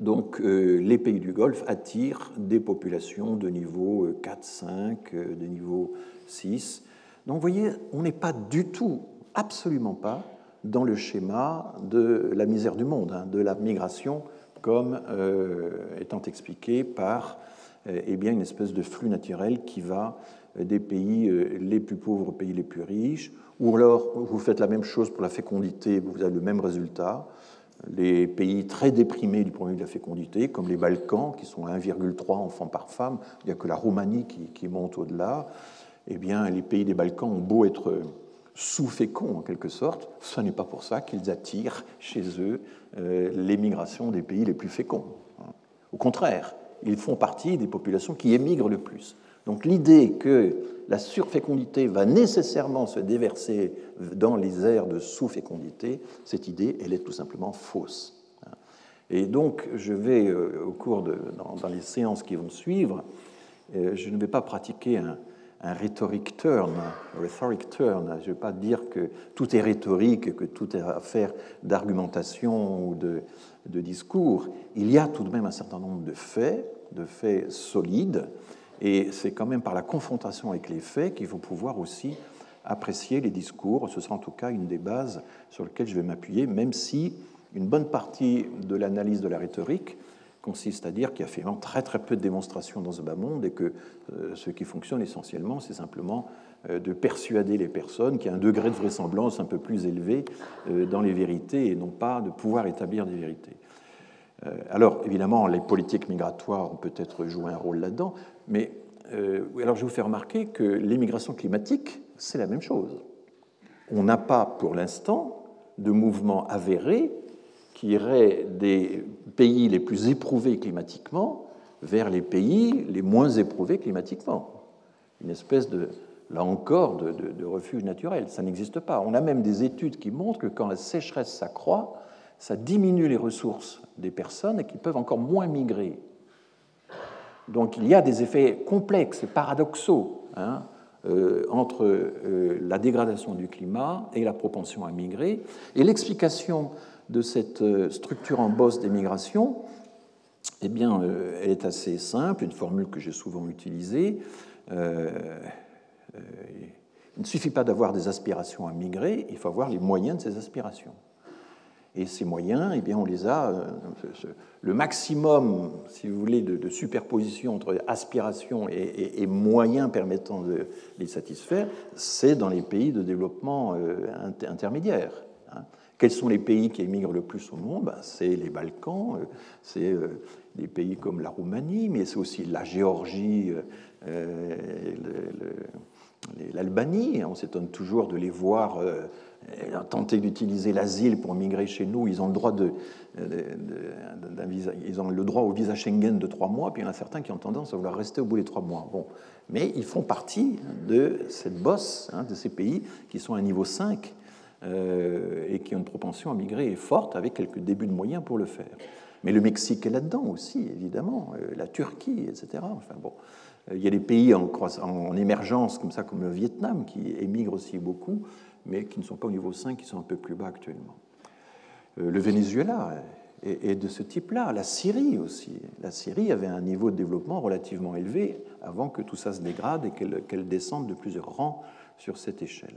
Donc euh, les pays du Golfe attirent des populations de niveau 4, 5, euh, de niveau 6. Donc vous voyez, on n'est pas du tout, absolument pas, dans le schéma de la misère du monde, hein, de la migration comme euh, étant expliqué par eh bien, une espèce de flux naturel qui va des pays les plus pauvres aux pays les plus riches, ou alors vous faites la même chose pour la fécondité, vous avez le même résultat, les pays très déprimés du point de vue de la fécondité, comme les Balkans, qui sont à 1,3 enfants par femme, il n'y a que la Roumanie qui, monte au-delà, eh bien, les pays des Balkans ont beau être sous-féconds en quelque sorte, ce n'est pas pour ça qu'ils attirent chez eux euh, l'émigration des pays les plus féconds. Au contraire, ils font partie des populations qui émigrent le plus. Donc l'idée que la surfécondité va nécessairement se déverser dans les aires de sous-fécondité, cette idée, elle est tout simplement fausse. Et donc, je vais, euh, au cours de, dans, les séances qui vont suivre, euh, je ne vais pas pratiquer un, un rhetoric turn, rhetoric turn. Je ne vais pas dire que tout est rhétorique, que tout est affaire d'argumentation ou de, de discours. Il y a tout de même un certain nombre de faits, de faits solides, et c'est quand même par la confrontation avec les faits qu'il faut pouvoir aussi apprécier les discours. Ce sera en tout cas une des bases sur lesquelles je vais m'appuyer, même si une bonne partie de l'analyse de la rhétorique consiste à dire qu'il y a fait très très peu de démonstrations dans ce bas monde et que euh, ce qui fonctionne essentiellement, c'est simplement euh, de persuader les personnes qu'il y a un degré de vraisemblance un peu plus élevé euh, dans les vérités et non pas de pouvoir établir des vérités. Alors, évidemment, les politiques migratoires ont peut-être joué un rôle là-dedans, mais euh, alors je vous fais remarquer que l'immigration climatique, c'est la même chose. On n'a pas pour l'instant de mouvement avéré qui irait des pays les plus éprouvés climatiquement vers les pays les moins éprouvés climatiquement. Une espèce de, là encore, de, refuge naturel. Ça n'existe pas. On a même des études qui montrent que quand la sécheresse s'accroît, ça diminue les ressources des personnes et qu'ils peuvent encore moins migrer. Donc il y a des effets complexes et paradoxaux hein, euh, entre euh, la dégradation du climat et la propension à migrer. Et l'explication de cette euh, structure en bosse des migrations, eh bien, elle est assez simple, une formule que j'ai souvent utilisée. Il ne suffit pas d'avoir des aspirations à migrer, il faut avoir les moyens de ces aspirations. Et ces moyens, eh bien, on les a. Euh, le maximum, si vous voulez, de, superposition entre aspirations et, moyens permettant de les satisfaire, c'est dans les pays de développement euh, intermédiaire. Hein. Quels sont les pays qui émigrent le plus au monde? Ben, C'est les Balkans, c'est des pays comme la Roumanie, mais c'est aussi la Géorgie, l'Albanie. On s'étonne toujours de les voir euh, tenter d'utiliser l'asile pour migrer chez nous. Ils ont le droit de, visa, ils ont le droit au visa Schengen de trois mois, puis il y en a certains qui ont tendance à vouloir rester au bout des trois mois. Bon, mais ils font partie de cette bosse, hein, de ces pays qui sont à niveau 5 euh, et qui ont une propension à migrer forte avec quelques débuts de moyens pour le faire. Mais le Mexique est là-dedans aussi, évidemment, euh, la Turquie, etc. Enfin bon, euh, il y a des pays en, en, émergence, comme ça, comme le Vietnam, qui émigrent aussi beaucoup, mais qui ne sont pas au niveau 5, qui sont un peu plus bas actuellement. Euh, le Venezuela est, de ce type-là. La Syrie aussi. La Syrie avait un niveau de développement relativement élevé avant que tout ça se dégrade et qu'elle descende de plusieurs rangs sur cette échelle.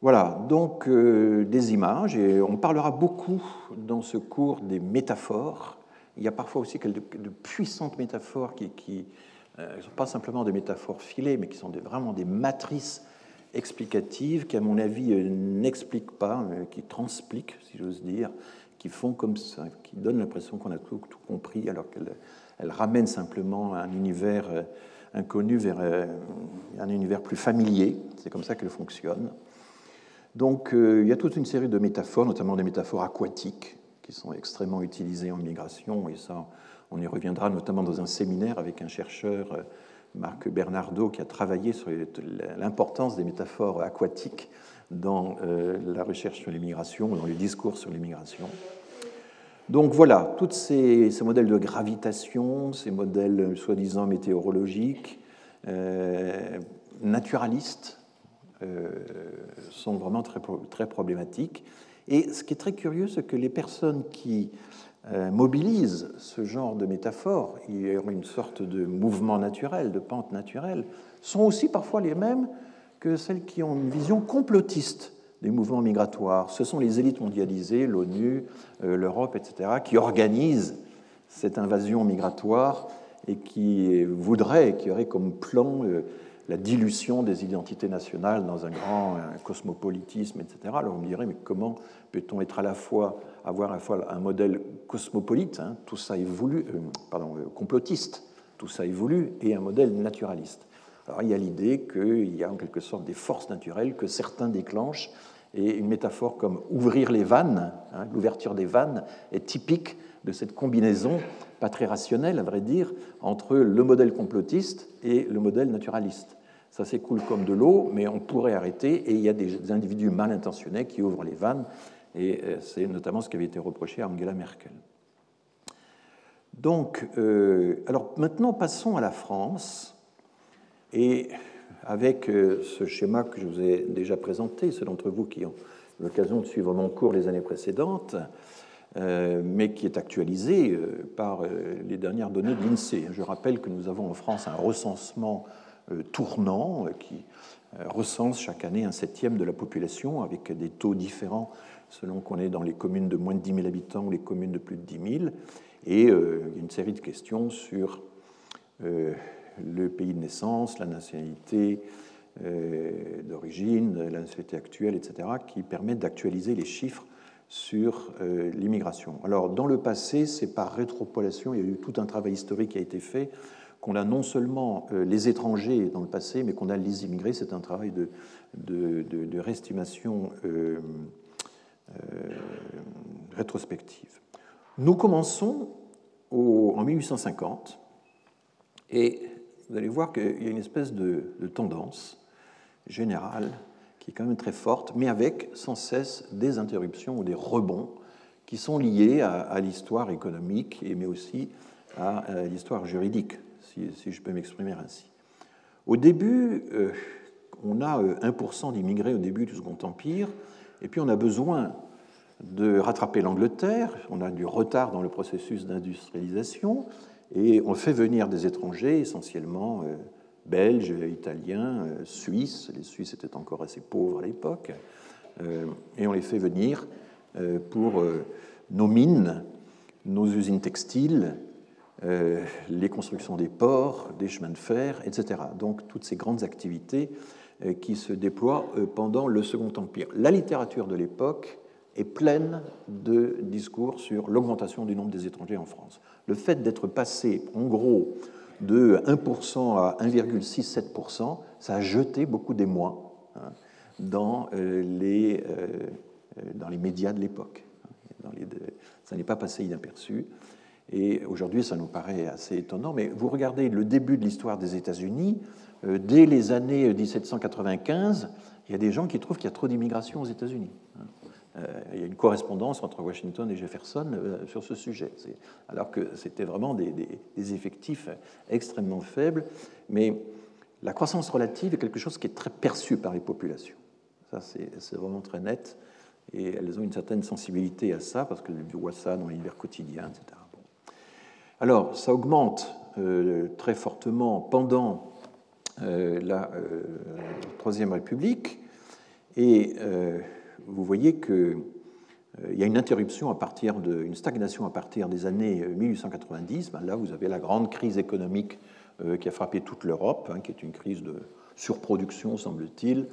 Voilà, donc euh, des images, et on parlera beaucoup dans ce cours des métaphores il y a parfois aussi de, puissantes métaphores qui ne euh, sont pas simplement des métaphores filées, mais qui sont vraiment des matrices explicatives qui, à mon avis, euh, n'expliquent pas, mais qui transpliquent, si j'ose dire, qui font comme ça, qui donnent l'impression qu'on a tout, compris, alors qu'elles ramènent simplement un univers euh, inconnu vers un univers plus familier. C'est comme ça qu'elles fonctionnent. Donc, il y a toute une série de métaphores, notamment des métaphores aquatiques, qui sont extrêmement utilisés en migration, et ça, on y reviendra notamment dans un séminaire avec un chercheur, euh, Marc Bernardo, qui a travaillé sur l'importance des métaphores aquatiques dans euh, la recherche sur l'immigration, dans les discours sur l'immigration. Donc voilà, tous ces, modèles de gravitation, ces modèles soi-disant météorologiques, euh, naturalistes, sont vraiment très problématiques. Et ce qui est très curieux, c'est que les personnes qui euh, mobilisent ce genre de métaphore, il y une sorte de mouvement naturel, de pente naturelle, sont aussi parfois les mêmes que celles qui ont une vision complotiste des mouvements migratoires. Ce sont les élites mondialisées, l'ONU, euh, l'Europe, etc., qui organisent cette invasion migratoire et qui voudraient, qui auraient comme plan euh, la dilution des identités nationales dans un grand cosmopolitisme, etc. Alors on me dirait, mais comment peut-on être à la fois, avoir à la fois un modèle cosmopolite, hein, tout ça voulu, euh, pardon, euh, complotiste, tout ça voulu, et un modèle naturaliste? Alors il y a l'idée qu'il y a en quelque sorte des forces naturelles que certains déclenchent, et une métaphore comme ouvrir les vannes, hein, l'ouverture des vannes, est typique de cette combinaison pas très rationnelle, à vrai dire, entre le modèle complotiste et le modèle naturaliste. Ça s'écoule comme de l'eau, mais on pourrait arrêter, et il y a des individus mal intentionnés qui ouvrent les vannes, et euh, c'est notamment ce qui avait été reproché à Angela Merkel. Donc, euh, alors maintenant, passons à la France, et avec euh, ce schéma que je vous ai déjà présenté, ceux d'entre vous qui ont l'occasion de suivre mon cours les années précédentes, mais qui est actualisé euh, par euh, les dernières données de l'INSEE. Je rappelle que nous avons en France un recensement tournant qui recense chaque année un septième de la population avec des taux différents selon qu'on est dans les communes de moins de 10 000 habitants ou les communes de plus de 10 000, et une série de questions sur le pays de naissance, la nationalité d'origine, la nationalité actuelle, etc., qui permettent d'actualiser les chiffres sur euh, l'immigration. Alors, dans le passé, c'est par rétropolation, il y a eu tout un travail historique qui a été fait, qu'on a non seulement euh, les étrangers dans le passé, mais qu'on a les immigrés. C'est un travail de, de, réestimation euh, rétrospective. Nous commençons en 1850, et vous allez voir qu'il y a une espèce de, tendance générale qui est quand même très forte, mais avec sans cesse des interruptions ou des rebonds qui sont liés à, l'histoire économique, et, mais aussi à, l'histoire juridique, si, je peux m'exprimer ainsi. Au début, euh, on a 1% euh, d'immigrés au début du Second Empire, et puis on a besoin de rattraper l'Angleterre, on a du retard dans le processus d'industrialisation, et on fait venir des étrangers, essentiellement euh, belges, italiens, euh, suisses, les Suisses étaient encore assez pauvres à l'époque, et on les fait venir pour nos mines, nos usines textiles, les constructions des ports, des chemins de fer, etc. Donc toutes ces grandes activités euh, qui se déploie euh, pendant le Second Empire. La littérature de l'époque est pleine de discours sur l'augmentation du nombre des étrangers en France. Le fait d'être passé, en gros, de 1% à 1,67%, ça a jeté beaucoup d'émoi hein, dans, euh, les, dans les médias de l'époque. Ça n'est pas passé inaperçu. Et aujourd'hui, ça nous paraît assez étonnant. Mais vous regardez le début de l'histoire des États-Unis, euh, dès les années 1795, il y a des gens qui trouvent qu'il y a trop d'immigration aux États-Unis. Hein. Euh, il y a une correspondance entre Washington et Jefferson euh, sur ce sujet, alors que c'était vraiment des, effectifs extrêmement faibles. Mais la croissance relative est quelque chose qui est très perçu par les populations. Ça, c'est vraiment très net. Et elles ont une certaine sensibilité à ça, parce qu'elles voient ça dans l'univers quotidien, etc. Alors, ça augmente très fortement pendant euh, la euh, Troisième République, et euh, vous voyez qu'il y a une interruption à partir de, une stagnation à partir des années 1890. Ben là, vous avez la grande crise économique qui a frappé toute l'Europe, hein, qui est une crise de surproduction, semble-t-il,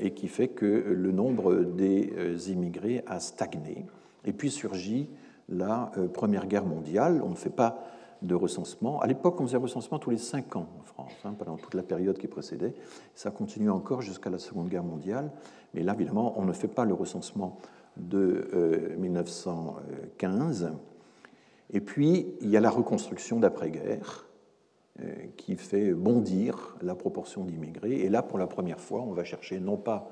et qui fait que le nombre des immigrés a stagné. Et puis surgit la Première Guerre mondiale. On ne fait pas de recensement. À l'époque, on faisait recensement tous les cinq ans en France, hein, pendant toute la période qui précédait. Ça continue encore jusqu'à la Seconde Guerre mondiale. Mais là, évidemment, on ne fait pas le recensement de 1915. Euh, Et puis, il y a la reconstruction d'après-guerre euh, qui fait bondir la proportion d'immigrés. Et là, pour la première fois, on va chercher non pas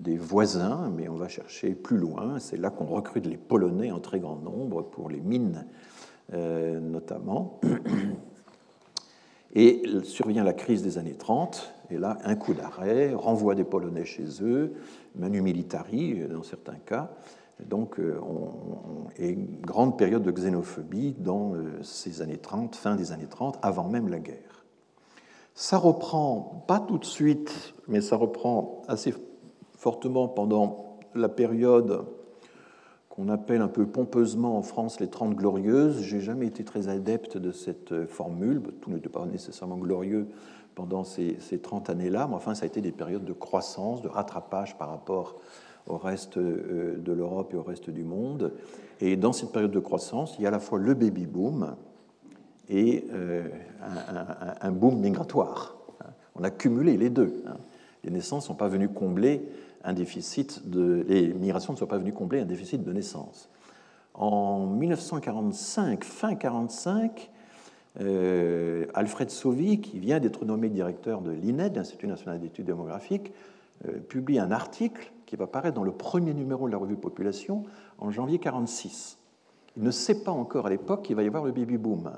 des voisins, mais on va chercher plus loin. C'est là qu'on recrute les Polonais en très grand nombre pour les mines notamment. Et survient la crise des années 30, et là, un coup d'arrêt, renvoi des Polonais chez eux, manu militari dans certains cas. Donc, euh, et une grande période de xénophobie dans euh, ces années 30, fin des années 30, avant même la guerre. Ça reprend, pas tout de suite, mais ça reprend assez fortement pendant la période qu'on appelle un peu pompeusement en France les Trente Glorieuses. J'ai jamais été très adepte de cette euh, formule. Tout n'était pas nécessairement glorieux pendant ces, trente années-là, mais enfin, ça a été des périodes de croissance, de rattrapage par rapport au reste euh, de l'Europe et au reste du monde. Et dans cette période de croissance, il y a à la fois le baby boom et euh, un, boom migratoire. On a cumulé les deux. Hein. Les naissances ne sont pas venues combler un déficit de, les migrations ne soient pas venues combler un déficit de naissance. En 1945, fin 1945, euh, Alfred Sauvy, qui vient d'être nommé directeur de l'INED, l'Institut national d'études démographiques, euh, publie un article qui va paraître dans le premier numéro de la revue Population en janvier 1946. Il ne sait pas encore à l'époque qu'il va y avoir le baby boom.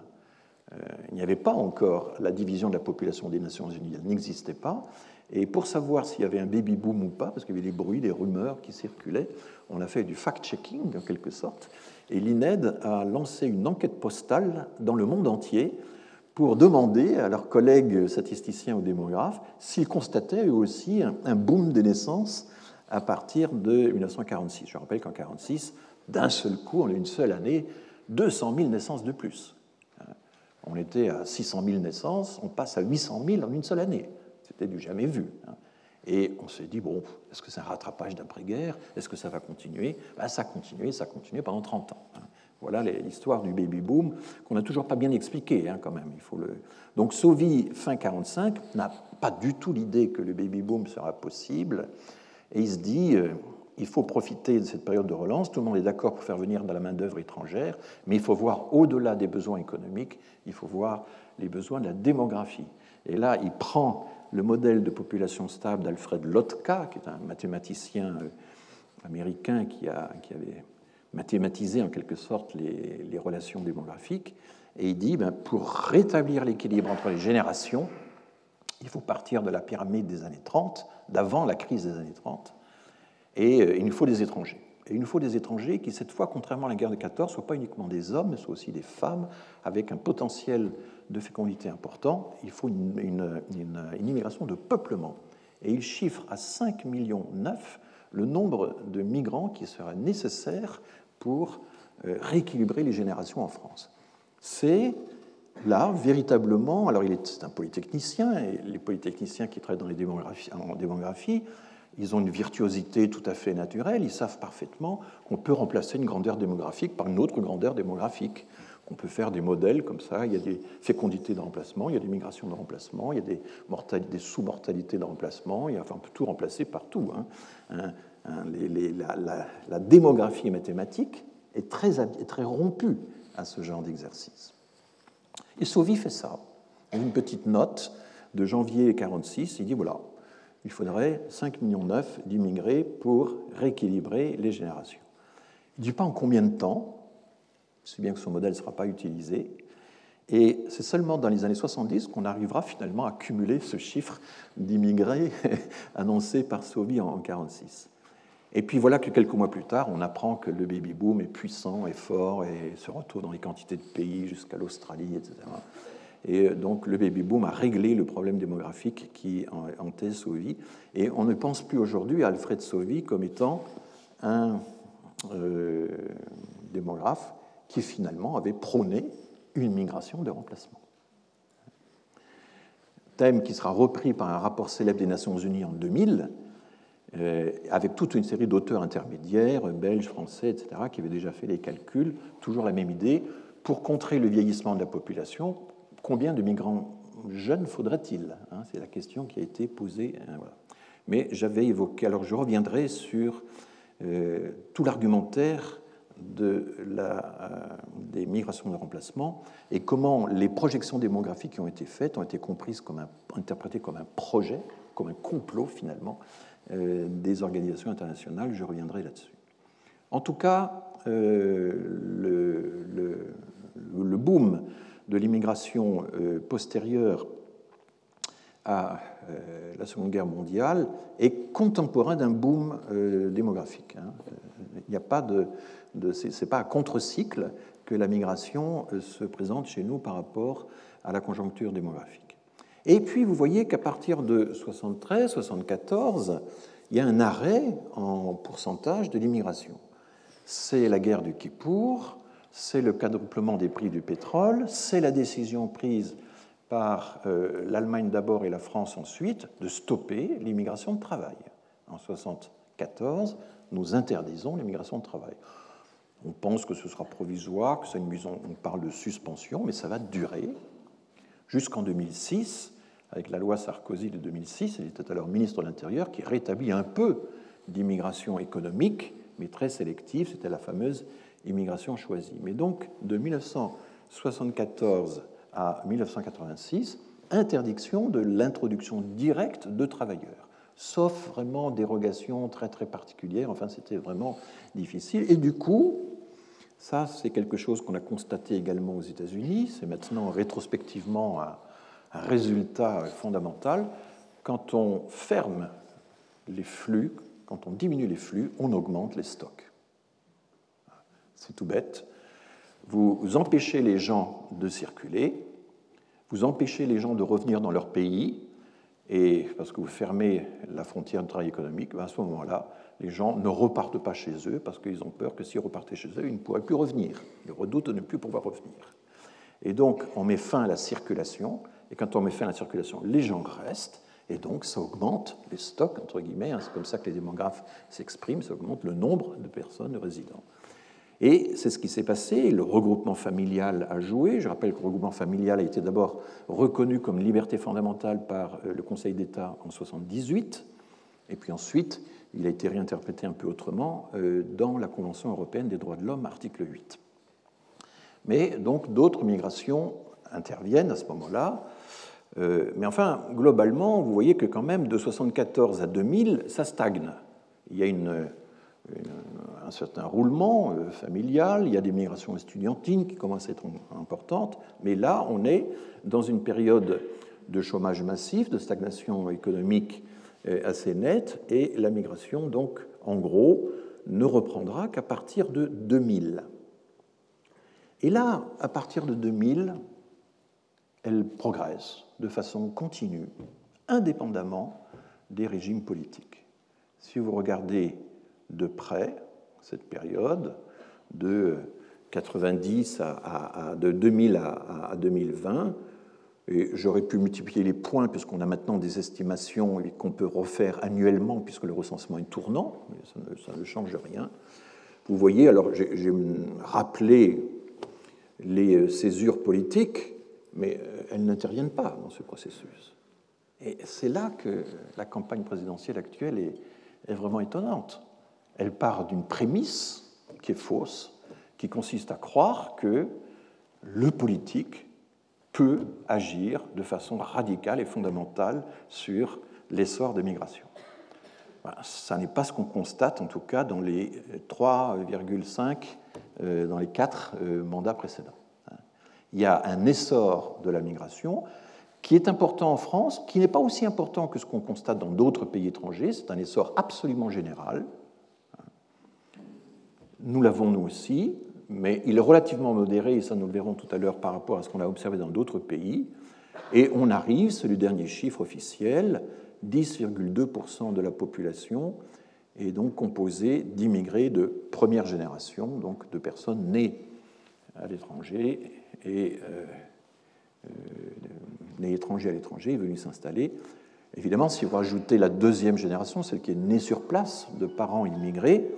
Euh, il n'y avait pas encore la division de la population des Nations Unies, elle n'existait pas. Et pour savoir s'il y avait un baby boom ou pas, parce qu'il y avait des bruits, des rumeurs qui circulaient, on a fait du fact-checking en quelque sorte. Et l'INED a lancé une enquête postale dans le monde entier pour demander à leurs collègues statisticiens ou démographes s'ils constataient eux aussi un boom des naissances à partir de 1946. Je rappelle qu'en 1946, d'un seul coup, en une seule année, 200 000 naissances de plus. On était à 600 000 naissances, on passe à 800 000 en une seule année. C'était du jamais vu. Hein. Et on s'est dit, bon, est-ce que c'est un rattrapage d'après-guerre? Est-ce que ça va continuer? Ben, Ça a continué, ça a continué pendant 30 ans. Hein. Voilà l'histoire du baby-boom qu'on n'a toujours pas bien expliqué hein, quand même. Il faut le... Donc Sauvy, fin 45, n'a pas du tout l'idée que le baby-boom sera possible. Et il se dit, euh, il faut profiter de cette période de relance. Tout le monde est d'accord pour faire venir de la main-d'œuvre étrangère, mais il faut voir au-delà des besoins économiques, il faut voir les besoins de la démographie. Et là, il prend le modèle de population stable d'Alfred Lotka, qui est un mathématicien euh, américain qui, a, qui avait mathématisé en quelque sorte les, relations démographiques, et il dit, ben, pour rétablir l'équilibre entre les générations, il faut partir de la pyramide des années 30, d'avant la crise des années 30, et euh, il nous faut des étrangers. Et il nous faut des étrangers qui, cette fois, contrairement à la guerre de 14, ne soient pas uniquement des hommes, mais soient aussi des femmes avec un potentiel de fécondité important. Il faut une, immigration de peuplement. Et il chiffre à 5 millions 9 le nombre de migrants qui sera nécessaire pour euh, rééquilibrer les générations en France. C'est là, véritablement, alors il est un polytechnicien, et les polytechniciens qui travaillent dans les en démographie, ils ont une virtuosité tout à fait naturelle, ils savent parfaitement qu'on peut remplacer une grandeur démographique par une autre grandeur démographique, qu'on peut faire des modèles comme ça, il y a des fécondités de remplacement, il y a des migrations de remplacement, il y a des, sous-mortalités de remplacement, il y a, enfin, on peut tout remplacer partout. Hein. la, démographie mathématique est très, rompue à ce genre d'exercice. Et Sauvy fait ça. Une petite note de janvier 1946, il dit voilà, il faudrait 5 millions d'immigrés pour rééquilibrer les générations. Il ne dit pas en combien de temps, c'est bien que son modèle ne sera pas utilisé, et c'est seulement dans les années 70 qu'on arrivera finalement à cumuler ce chiffre d'immigrés [LAUGHS] annoncé par Sauvy en 1946. Et puis voilà que quelques mois plus tard, on apprend que le baby-boom est puissant et fort et se retrouve dans les quantités de pays jusqu'à l'Australie, etc. Et donc le baby-boom a réglé le problème démographique qui hantait Sauvy. Et on ne pense plus aujourd'hui à Alfred Sauvy comme étant un euh, démographe qui finalement avait prôné une migration de remplacement. Thème qui sera repris par un rapport célèbre des Nations Unies en 2000, euh, avec toute une série d'auteurs intermédiaires, belges, français, etc., qui avaient déjà fait les calculs, toujours la même idée, pour contrer le vieillissement de la population, combien de migrants jeunes faudrait-il hein, C'est la question qui a été posée. Hein, Mais j'avais évoqué, alors je reviendrai sur euh, tout l'argumentaire de euh, des migrations de remplacement et comment les projections démographiques qui ont été faites ont été comprises comme un, interprétées comme un projet, comme un complot finalement euh, des organisations internationales. Je reviendrai là-dessus. En tout cas, le, le, boom de l'immigration euh, postérieure à euh, la Seconde Guerre mondiale est contemporain d'un boom euh, démographique. Hein. Il n'y a pas de, pas à contre-cycle que la migration se présente chez nous par rapport à la conjoncture démographique. Et puis vous voyez qu'à partir de 73, 74, il y a un arrêt en pourcentage de l'immigration. C'est la guerre du Kippour, c'est le quadruplement des prix du pétrole, c'est la décision prise par euh, l'Allemagne d'abord et la France ensuite de stopper l'immigration de travail. En 1974, nous interdisons l'immigration de travail. On pense que ce sera provisoire, que ça une on parle de suspension, mais ça va durer jusqu'en 2006, avec la loi Sarkozy de 2006, il était alors ministre de l'Intérieur, qui rétablit un peu d'immigration économique, mais très sélective, c'était la fameuse immigration choisie. Mais donc, de 1974 à 1986, interdiction de l'introduction directe de travailleurs, sauf vraiment dérogation très très particulière. Enfin, c'était vraiment difficile. Et du coup, ça, c'est quelque chose qu'on a constaté également aux États-Unis. C'est maintenant rétrospectivement un, un, résultat fondamental. Quand on ferme les flux, quand on diminue les flux, on augmente les stocks c'est tout bête. Vous empêchez les gens de circuler, vous empêchez les gens de revenir dans leur pays, et parce que vous fermez la frontière de travail économique, ben, à ce moment-là, les gens ne repartent pas chez eux parce qu'ils ont peur que s'ils repartaient chez eux, ils ne pourraient plus revenir. Ils redoutent de ne plus pouvoir revenir. Et donc, on met fin à la circulation, et quand on met fin à la circulation, les gens restent, et donc ça augmente les stocks, entre guillemets, hein, c'est comme ça que les démographes s'expriment, ça augmente le nombre de personnes résidant. Et c'est ce qui s'est passé. Le regroupement familial a joué. Je rappelle que le regroupement familial a été d'abord reconnu comme liberté fondamentale par euh, le Conseil d'État en 1978. Et puis ensuite, il a été réinterprété un peu autrement euh, dans la Convention européenne des droits de l'homme, article 8. Mais donc d'autres migrations interviennent à ce moment-là. Euh, mais enfin, globalement, vous voyez que quand même de 1974 à 2000, ça stagne. Il y a une, un certain roulement euh, familial, il y a des migrations estudiantines qui commencent à être importantes, mais là, on est dans une période de chômage massif, de stagnation économique euh, assez nette, et la migration, donc, en gros, ne reprendra qu'à partir de 2000. Et là, à partir de 2000, elle progresse de façon continue, indépendamment des régimes politiques. Si vous regardez de près cette période de 90 à, de 2000 à, 2020, et j'aurais pu multiplier les points puisqu'on a maintenant des estimations qu'on peut refaire annuellement puisque le recensement est tournant, mais ça ne, change rien. Vous voyez, alors j'ai rappelé les césures politiques, mais euh, elles n'interviennent pas dans ce processus. Et c'est là que la campagne présidentielle actuelle est, est vraiment étonnante. Elle part d'une prémisse qui est fausse, qui consiste à croire que le politique peut agir de façon radicale et fondamentale sur l'essor des migrations. ça n'est pas ce qu'on constate, en tout cas, dans les 3,5, euh, dans les 4 euh, mandats précédents. Il y a un essor de la migration qui est important en France, qui n'est pas aussi important que ce qu'on constate dans d'autres pays étrangers. C'est un essor absolument général. Nous l'avons nous aussi, mais il est relativement modéré, et ça nous le verrons tout à l'heure par rapport à ce qu'on a observé dans d'autres pays. Et on arrive, c'est le dernier chiffre officiel, 10,2% de la population est donc composée d'immigrés de première génération, donc de personnes nées à l'étranger et euh, euh, nées étrangers à l'étranger, venus s'installer. Évidemment, si vous rajoutez la deuxième génération, celle qui est née sur place de parents immigrés,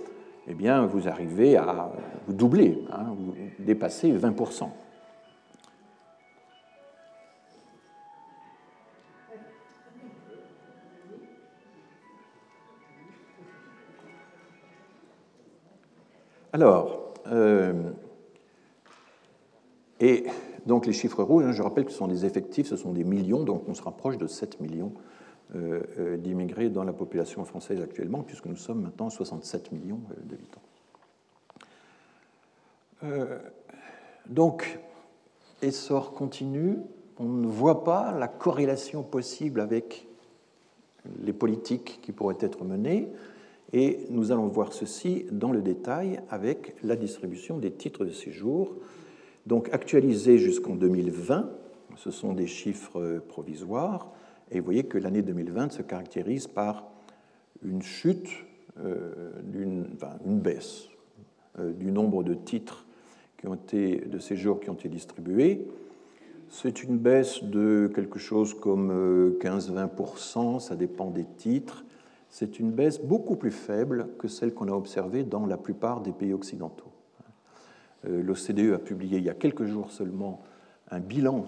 eh bien, vous arrivez à vous doubler, hein, vous dépassez 20%. Alors, euh, et donc les chiffres rouges, hein, je rappelle que ce sont des effectifs, ce sont des millions, donc on se rapproche de 7 millions d'immigrés dans la population française actuellement, puisque nous sommes maintenant 67 millions euh, d'habitants. donc, essor continu, on ne voit pas la corrélation possible avec les politiques qui pourraient être menées, et nous allons voir ceci dans le détail avec la distribution des titres de séjour, donc actualisés jusqu'en 2020, ce sont des chiffres provisoires, et vous voyez que l'année 2020 se caractérise par une chute, euh, une, baisse euh, du nombre de titres qui ont été, de séjours qui ont été distribués. C'est une baisse de quelque chose comme 15-20%, euh, ça dépend des titres. C'est une baisse beaucoup plus faible que celle qu'on a observée dans la plupart des pays occidentaux. L'OCDE a publié il y a quelques jours seulement un bilan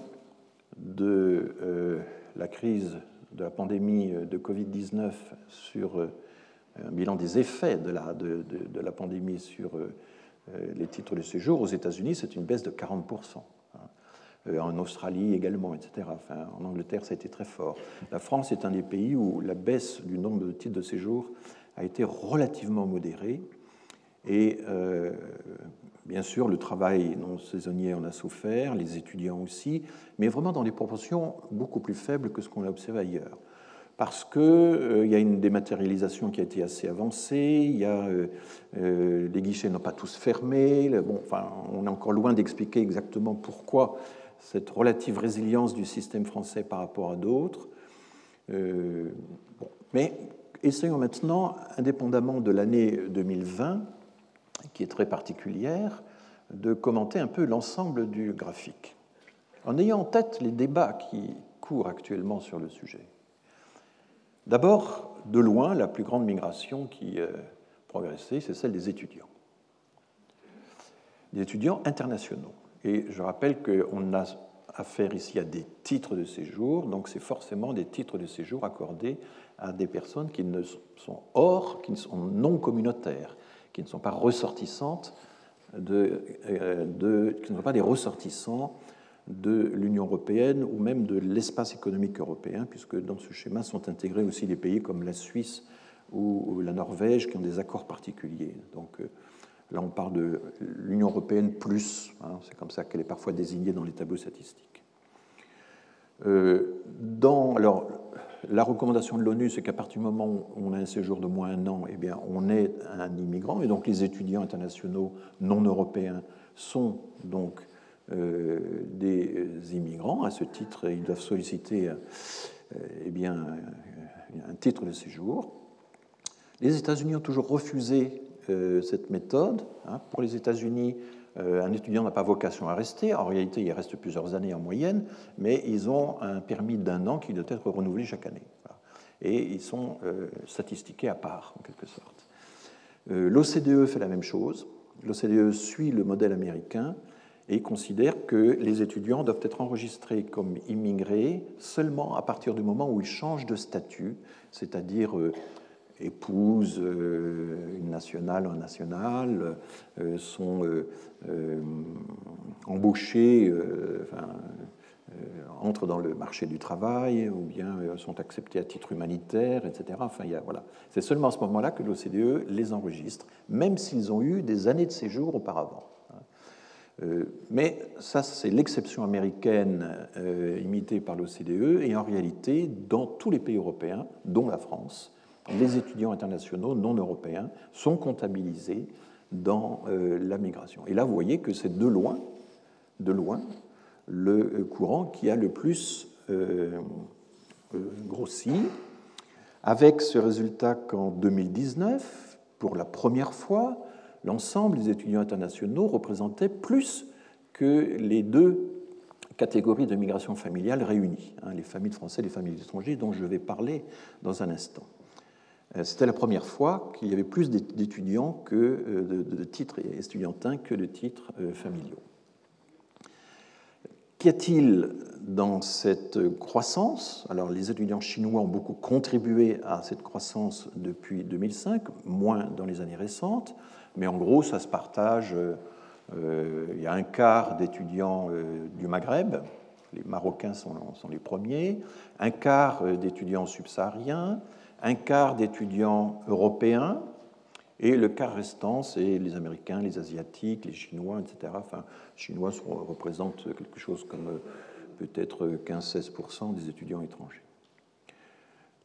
de la crise de la pandémie de Covid-19 sur euh, un bilan des effets de la, de, la pandémie sur euh, les titres de séjour, aux États-Unis, c'est une baisse de 40%. Hein. Euh, en Australie également, etc. Enfin, en Angleterre, ça a été très fort. La France est un des pays où la baisse du nombre de titres de séjour a été relativement modérée. Et Bien sûr, le travail non saisonnier en a souffert, les étudiants aussi, mais vraiment dans des proportions beaucoup plus faibles que ce qu'on a observé ailleurs. Parce qu'il euh, y a une dématérialisation qui a été assez avancée, y a, euh, euh, les guichets n'ont pas tous fermé, bon, enfin, on est encore loin d'expliquer exactement pourquoi cette relative résilience du système français par rapport à d'autres. Mais essayons maintenant, indépendamment de l'année 2020, qui est très particulière, de commenter un peu l'ensemble du graphique, en ayant en tête les débats qui courent actuellement sur le sujet. D'abord, de loin, la plus grande migration qui a progressé, c'est celle des étudiants. Des étudiants internationaux. Et je rappelle qu'on a affaire ici à des titres de séjour, donc c'est forcément des titres de séjour accordés à des personnes qui ne sont hors, qui sont non communautaires, qui ne sont pas ressortissantes euh, de qui ne sont pas des ressortissants de l'Union européenne ou même de l'espace économique européen, puisque dans ce schéma sont intégrés aussi des pays comme la Suisse ou, la Norvège qui ont des accords particuliers. Donc euh, là, on parle de l'Union européenne plus, hein, c'est comme ça qu'elle est parfois désignée dans les tableaux statistiques. Euh, dans, alors, la recommandation de l'ONU, c'est qu'à partir du moment où on a un séjour de moins un an, eh bien, on est un immigrant, et donc les étudiants internationaux non européens sont donc euh, des immigrants. À ce titre, ils doivent solliciter eh bien, un titre de séjour. Les États-Unis ont toujours refusé euh, cette méthode. Hein. Pour les États-Unis, euh, un étudiant n'a pas vocation à rester. En réalité, il reste plusieurs années en moyenne, mais ils ont un permis d'un an qui doit être renouvelé chaque année. Et ils sont euh, statistiqués à part, en quelque sorte. L'OCDE fait la même chose. L'OCDE suit le modèle américain et considère que les étudiants doivent être enregistrés comme immigrés seulement à partir du moment où ils changent de statut, c'est-à-dire épousent euh, une nationale un national, euh, sont euh, embauchés, entrent dans le marché du travail ou bien sont acceptés à titre humanitaire, etc. Enfin, il y a, voilà. C'est seulement à ce moment-là que l'OCDE les enregistre, même s'ils ont eu des années de séjour auparavant. Mais ça, c'est l'exception américaine imitée par l'OCDE, et en réalité, dans tous les pays européens, dont la France, les étudiants internationaux non européens sont comptabilisés dans euh, la migration. Et là, vous voyez que c'est de loin, de loin, le euh, courant qui a le plus euh, grossi, avec ce résultat qu'en 2019, pour la première fois, l'ensemble des étudiants internationaux représentaient plus que les deux catégories de migration familiale réunies, hein, les familles françaises et les familles étrangers, dont je vais parler dans un instant. Euh, c'était la première fois qu'il y avait plus d'étudiants que euh, de, titres étudiantins que de titres euh, familiaux. Qu'y a-t-il dans cette croissance? Alors, les étudiants chinois ont beaucoup contribué à cette croissance depuis 2005, moins dans les années récentes, mais en gros, ça se partage. il y a un quart d'étudiants du Maghreb, les Marocains sont, les premiers, un quart d'étudiants subsahariens, un quart d'étudiants européens, et le quart restant, c'est les Américains, les Asiatiques, les Chinois, etc. Enfin, les Chinois représentent quelque chose comme euh, peut-être 15-16% des étudiants étrangers.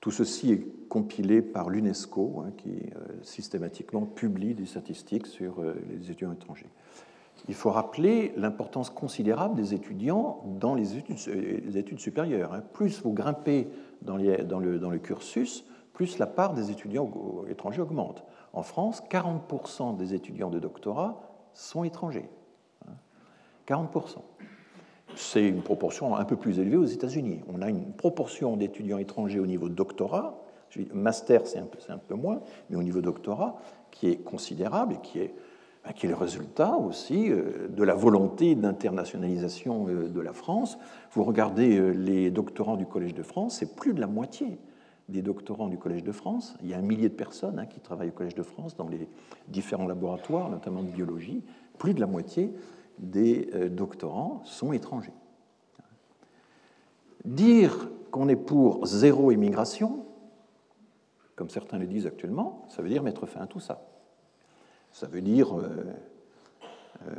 Tout ceci est compilé par l'UNESCO, hein, qui euh, systématiquement publie des statistiques sur euh, les étudiants étrangers. Il faut rappeler l'importance considérable des étudiants dans les études, supérieures. Hein. Plus vous grimpez dans le cursus, plus la part des étudiants étrangers augmente. En France, 40% des étudiants de doctorat sont étrangers. 40%. C'est une proportion un peu plus élevée aux États-Unis. On a une proportion d'étudiants étrangers au niveau doctorat, master c'est un, un, peu moins, mais au niveau doctorat, qui est considérable et qui est, bah, qui est le résultat aussi euh, de la volonté d'internationalisation euh, de la France. Vous regardez euh, les doctorants du Collège de France, c'est plus de la moitié des doctorants du Collège de France. Il y a un millier de personnes hein, qui travaillent au Collège de France dans les différents laboratoires, notamment de biologie. Plus de la moitié des euh, doctorants sont étrangers. Dire qu'on est pour zéro immigration, comme certains le disent actuellement, ça veut dire mettre fin à tout ça. Ça veut dire euh, euh,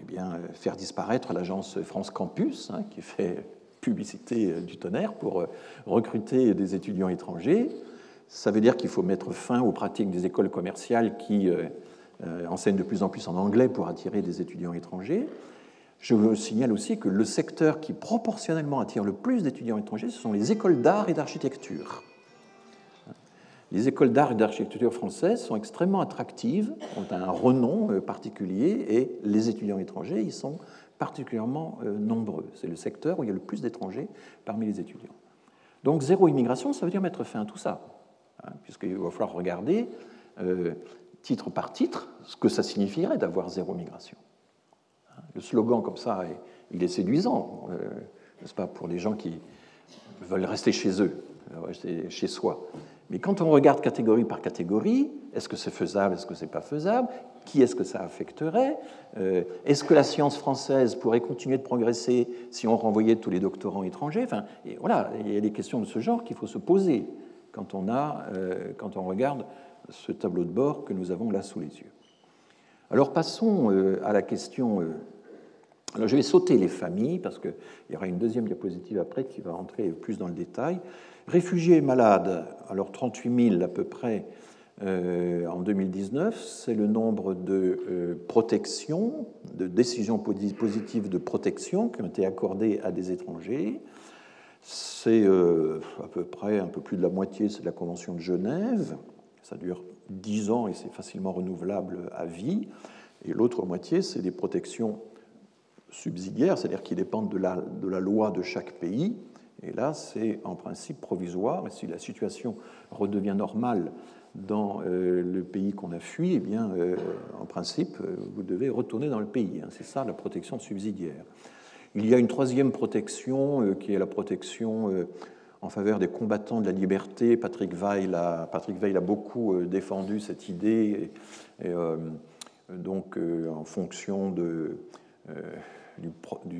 eh bien, faire disparaître l'agence France Campus, hein, qui fait publicité euh, du tonnerre pour euh, recruter des étudiants étrangers. Ça veut dire qu'il faut mettre fin aux pratiques des écoles commerciales qui euh, enseignent de plus en plus en anglais pour attirer des étudiants étrangers. Je vous signale aussi que le secteur qui proportionnellement attire le plus d'étudiants étrangers, ce sont les écoles d'art et d'architecture. Les écoles d'art et d'architecture françaises sont extrêmement attractives, ont un renom particulier, et les étudiants étrangers y sont particulièrement euh, nombreux. C'est le secteur où il y a le plus d'étrangers parmi les étudiants. Donc zéro immigration, ça veut dire mettre fin à tout ça, hein, puisqu'il va falloir regarder euh, titre par titre ce que ça signifierait d'avoir zéro migration. Hein, le slogan comme ça, il est séduisant. Euh, n'est-ce pas, pour les gens qui veulent rester chez eux, rester chez soi. Mais quand on regarde catégorie par catégorie, est-ce que c'est faisable, est-ce que c'est pas faisable Qui est-ce que ça affecterait euh, Est-ce que la science française pourrait continuer de progresser si on renvoyait tous les doctorants étrangers? Enfin, et voilà, il y a des questions de ce genre qu'il faut se poser quand on, a, euh, quand on regarde ce tableau de bord que nous avons là sous les yeux. Alors passons euh, à la question. Alors je vais sauter les familles parce qu'il y aura une deuxième diapositive après qui va entrer plus dans le détail. Réfugiés malades, alors 38 000 à peu près euh, en 2019, c'est le nombre de euh, protections, de décisions positives de protection qui ont été accordées à des étrangers. C'est euh, à peu près un peu plus de la moitié, c'est de la Convention de Genève. Ça dure 10 ans et c'est facilement renouvelable à vie. Et l'autre moitié, c'est des protections subsidiaires, c'est-à-dire qui dépendent de la loi de chaque pays et là, c'est en principe provisoire. Et si la situation redevient normale dans euh, le pays qu'on a fui, eh bien, euh, en principe, euh, vous devez retourner dans le pays. Hein. C'est ça la protection subsidiaire. Il y a une troisième protection qui est la protection en faveur des combattants de la liberté. Patrick Weil a, beaucoup défendu cette idée. Et, donc, en fonction du,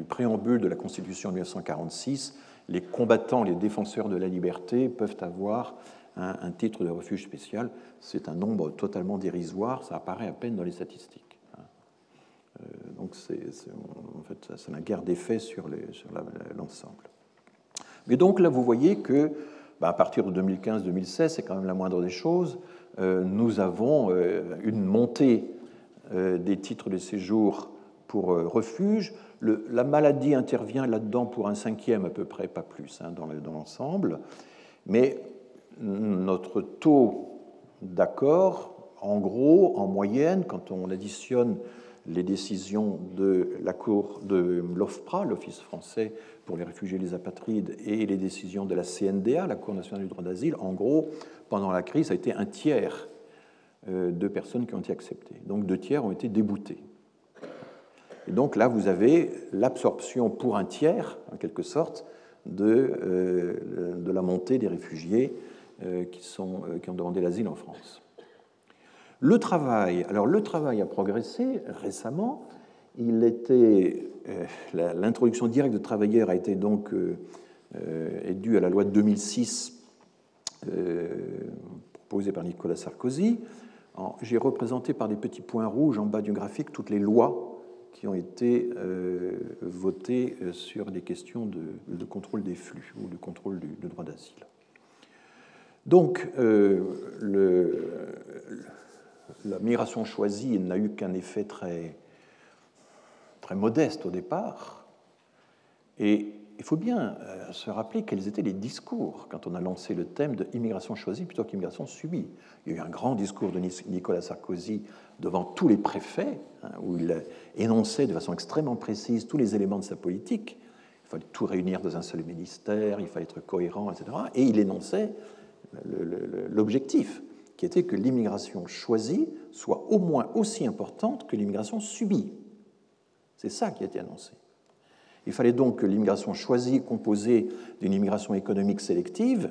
préambule de la Constitution de 1946, les combattants, les défenseurs de la liberté peuvent avoir un, titre de refuge spécial. C'est un nombre totalement dérisoire, ça apparaît à peine dans les statistiques. Hein. Euh, donc c'est, en fait, c'est la guerre d'effet sur, l'ensemble. Mais donc là, vous voyez que bah, à partir de 2015-2016, c'est quand même la moindre des choses, euh, nous avons euh, une montée des titres de séjour pour refuge la maladie intervient là-dedans pour un cinquième à peu près, pas plus, hein, dans l'ensemble. Mais notre taux d'accord, en gros, en moyenne, quand on additionne les décisions de la Cour de l'OFPRA, l'Office français pour les réfugiés et les apatrides, et les décisions de la CNDA, la Cour nationale du droit d'asile, en gros, pendant la crise, ça a été un tiers euh, de personnes qui ont été acceptées. Donc deux tiers ont été déboutés. Et donc là, vous avez l'absorption pour un tiers, en quelque sorte, de, euh, de la montée des réfugiés euh, qui, sont, euh, qui ont demandé l'asile en France. Le travail, alors le travail a progressé récemment. Il était l'introduction directe de travailleurs a été donc est due à la loi de 2006 proposée par Nicolas Sarkozy. J'ai représenté par des petits points rouges en bas du graphique toutes les lois qui ont été euh, votés euh, sur des questions de, contrôle des flux ou de contrôle du, droit d'asile. Donc, euh, le, la migration choisie n'a eu qu'un effet très, très modeste au départ. Et il faut bien se rappeler quels étaient les discours quand on a lancé le thème de immigration choisie plutôt qu'immigration subie. Il y a eu un grand discours de Nicolas Sarkozy devant tous les préfets, hein, où il énonçait de façon extrêmement précise tous les éléments de sa politique. Il fallait tout réunir dans un seul ministère, il fallait être cohérent, etc. Et il énonçait l'objectif, qui était que l'immigration choisie soit au moins aussi importante que l'immigration subie. C'est ça qui a été annoncé. Il fallait donc que l'immigration choisie, composée d'une immigration économique sélective,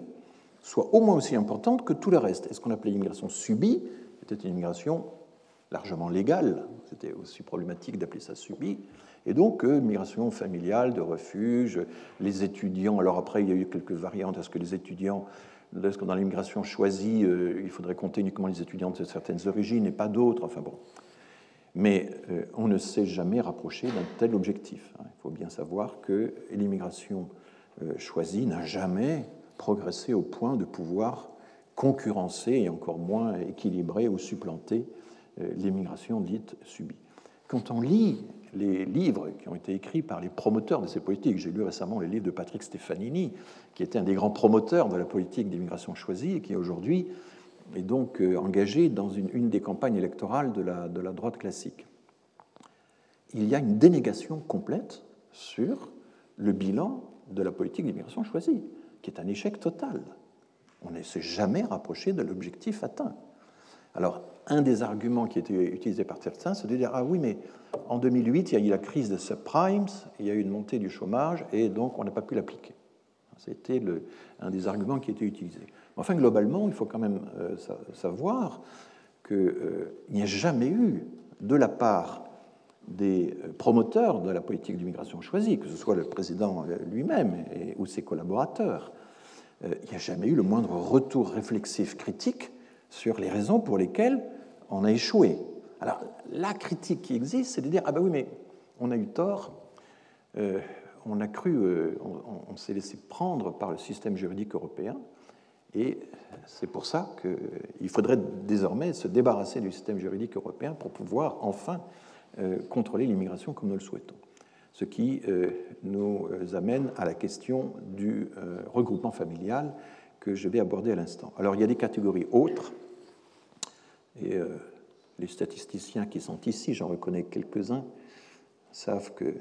soit au moins aussi importante que tout le reste. Et ce qu'on appelait l'immigration subie était une immigration largement légale, c'était aussi problématique d'appeler ça subie, et donc euh, migration familiale, de refuge, les étudiants, alors après il y a eu quelques variantes, est-ce que les étudiants, est-ce que dans l'immigration choisie, euh, il faudrait compter uniquement les étudiants de certaines origines et pas d'autres, enfin bon. Mais euh, on ne s'est jamais rapproché d'un tel objectif. Hein. Il faut bien savoir que l'immigration choisie n'a jamais progressé au point de pouvoir concurrencer et encore moins équilibrer ou supplanter euh, l'immigration dite subie. Quand on lit les livres qui ont été écrits par les promoteurs de ces politiques, j'ai lu récemment les livres de Patrick Stefanini, qui était un des grands promoteurs de la politique d'immigration choisie et qui aujourd'hui est donc euh, engagé dans une, une des campagnes électorales de la, de la droite classique. Il y a une dénégation complète sur le bilan de la politique d'immigration choisie, qui est un échec total. On ne s'est jamais rapproché de l'objectif atteint. Alors, un des arguments qui était utilisé par certains, c'est de dire Ah oui, mais en 2008, il y a eu la crise des subprimes, il y a eu une montée du chômage, et donc on n'a pas pu l'appliquer. C'était un des arguments qui était utilisé. Enfin, globalement, il faut quand même euh, savoir qu'il euh, n'y a jamais eu, de la part des euh, promoteurs de la politique d'immigration choisie, que ce soit le président lui-même ou ses collaborateurs, il n'y a jamais eu le moindre retour réflexif critique sur les raisons pour lesquelles on a échoué. Alors, la critique qui existe, c'est de dire Ah ben oui, mais on a eu tort, on a cru, on, s'est laissé prendre par le système juridique européen, et c'est pour ça qu'il faudrait désormais se débarrasser du système juridique européen pour pouvoir enfin euh, contrôler l'immigration comme nous le souhaitons. Ce qui nous amène à la question du regroupement familial que je vais aborder à l'instant. Alors, il y a des catégories autres, et les statisticiens qui sont ici, j'en reconnais quelques-uns, savent que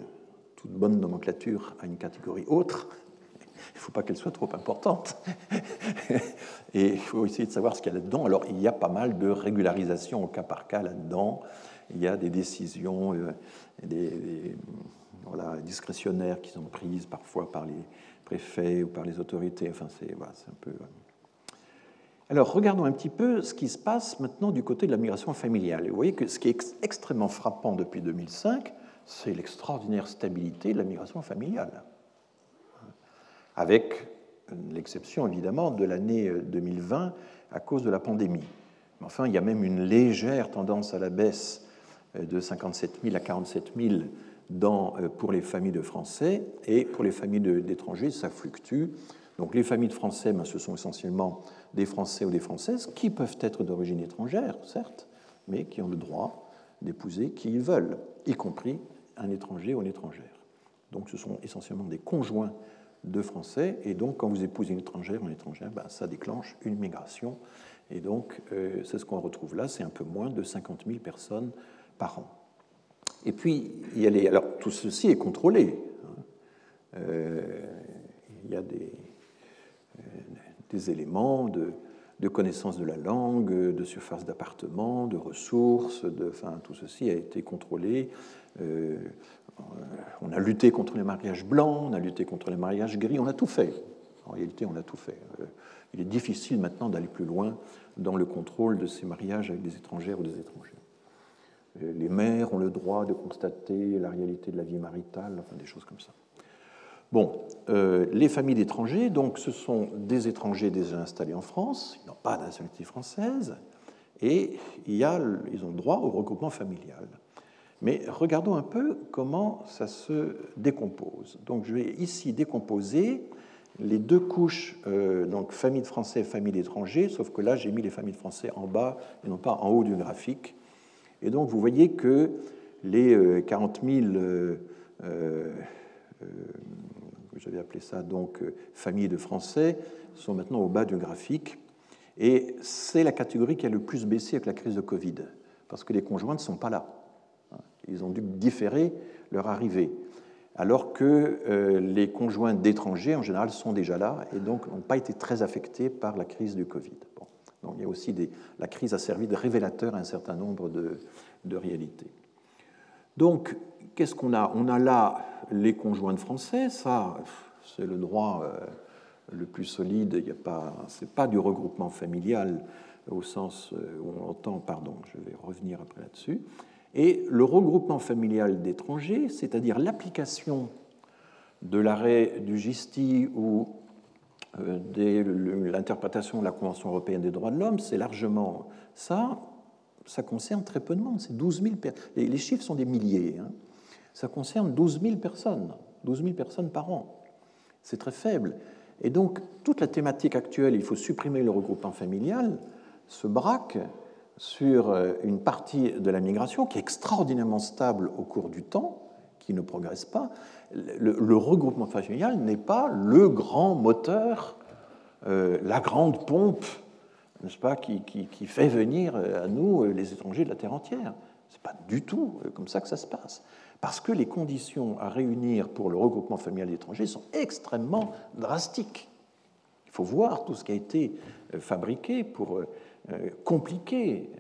toute bonne nomenclature a une catégorie autre. Il ne faut pas qu'elle soit trop importante. [LAUGHS] Et il faut essayer de savoir ce qu'il y a là-dedans. Alors, il y a pas mal de régularisation au cas par cas là-dedans. Il y a des décisions euh, des, voilà, discrétionnaires qui sont prises parfois par les préfets ou par les autorités. Enfin, c'est voilà, un peu. Euh, alors regardons un petit peu ce qui se passe maintenant du côté de la migration familiale. vous voyez que ce qui est extrêmement frappant depuis 2005, c'est l'extraordinaire stabilité de la migration familiale. Avec l'exception évidemment de l'année 2020 à cause de la pandémie. Enfin, il y a même une légère tendance à la baisse de 57 000 à 47 000 dans, pour les familles de Français et pour les familles d'étrangers, ça fluctue. Donc les familles de Français, ben, ce sont essentiellement des Français ou des Françaises qui peuvent être d'origine étrangère, certes, mais qui ont le droit d'épouser qui ils veulent, y compris un étranger ou une étrangère. Donc ce sont essentiellement des conjoints de Français, et donc quand vous épousez une étrangère une étrangère, ben, ça déclenche une migration. Et donc euh, c'est ce qu'on retrouve là, c'est un peu moins de 50 000 personnes par an. Et puis, il y a les... alors tout ceci est contrôlé. Hein. Euh, il y a des, des éléments de, connaissance de la langue, de surface d'appartement, de ressources, de, tout ceci a été contrôlé. Euh, on a lutté contre les mariages blancs, on a lutté contre les mariages gris, on a tout fait. En réalité, on a tout fait. Euh, il est difficile maintenant d'aller plus loin dans le contrôle de ces mariages avec des étrangères ou des étrangers. Euh, les mères ont le droit de constater la réalité de la vie maritale, enfin des choses comme ça. Bon, euh, les familles d'étrangers, donc ce sont des étrangers déjà installés en France, ils n'ont pas nationalité française, et ils ont droit au regroupement familial. Mais regardons un peu comment ça se décompose. Donc je vais ici décomposer les deux couches, euh, donc famille de Français et famille d'étrangers, sauf que là j'ai mis les familles de Français en bas et non pas en haut du graphique. Et donc vous voyez que les 40 euh, 000 j'avais appelé ça donc euh, famille de Français, sont maintenant au bas du graphique. Et c'est la catégorie qui a le plus baissé avec la crise de Covid, parce que les conjoints ne sont pas là. Ils ont dû différer leur arrivée, alors que euh, les conjoints d'étrangers, en général, sont déjà là et donc n'ont pas été très affectés par la crise du Covid. Donc y a la crise a servi de révélateur à un certain nombre de, réalités. Donc, qu'est-ce qu'on a? On a là les conjoints de français, ça, c'est le droit euh, le plus solide, il n'est pas, c'est pas du regroupement familial au sens euh, où on entend, pardon, je vais revenir après là-dessus, et le regroupement familial d'étrangers, c'est-à-dire l'application de l'arrêt du GISTI ou euh, l'interprétation de la Convention européenne des droits de l'homme, c'est largement ça. Ça concerne très peu de monde, c'est 12 000 Les chiffres sont des milliers. Hein ça concerne 12 000 personnes, 12 000 personnes par an. C'est très faible. Et donc, toute la thématique actuelle, il faut supprimer le regroupement familial, se braque sur euh, une partie de la migration qui est extraordinairement stable au cours du temps, qui ne progresse pas. Le, regroupement familial n'est pas le grand moteur, euh, la grande pompe, n'est-ce pas, qui, fait venir euh, à nous les étrangers de la terre entière. Ce n'est pas du tout comme ça que ça se passe parce que les conditions à réunir pour le regroupement familial étranger sont extrêmement drastiques. Il faut voir tout ce qui a été fabriqué pour compliquer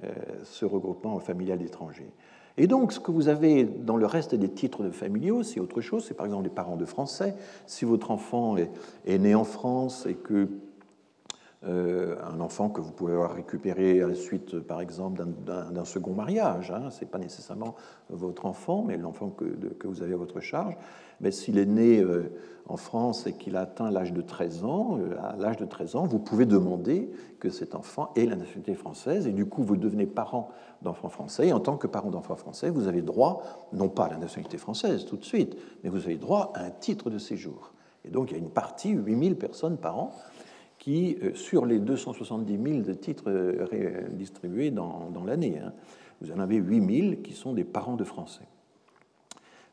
ce regroupement familial d'étrangers. Et donc, ce que vous avez dans le reste des titres de familiaux, c'est autre chose. C'est par exemple les parents de Français. Si votre enfant est, né en France et que euh, un enfant que vous pouvez avoir récupéré à la suite, par exemple, d'un second mariage. Hein. Ce n'est pas nécessairement votre enfant, mais l'enfant que, que, vous avez à votre charge. Mais s'il est né euh, en France et qu'il a atteint l'âge de 13 ans, euh, à l'âge de 13 ans, vous pouvez demander que cet enfant ait la nationalité française. Et du coup, vous devenez parent d'enfants français. Et en tant que parent d'enfants français, vous avez droit, non pas à la nationalité française tout de suite, mais vous avez droit à un titre de séjour. Et donc, il y a une partie, 8000 personnes par an, euh, sur les 270 000 de titres euh, distribués dans, l'année, hein, vous en avez 8 000 qui sont des parents de Français.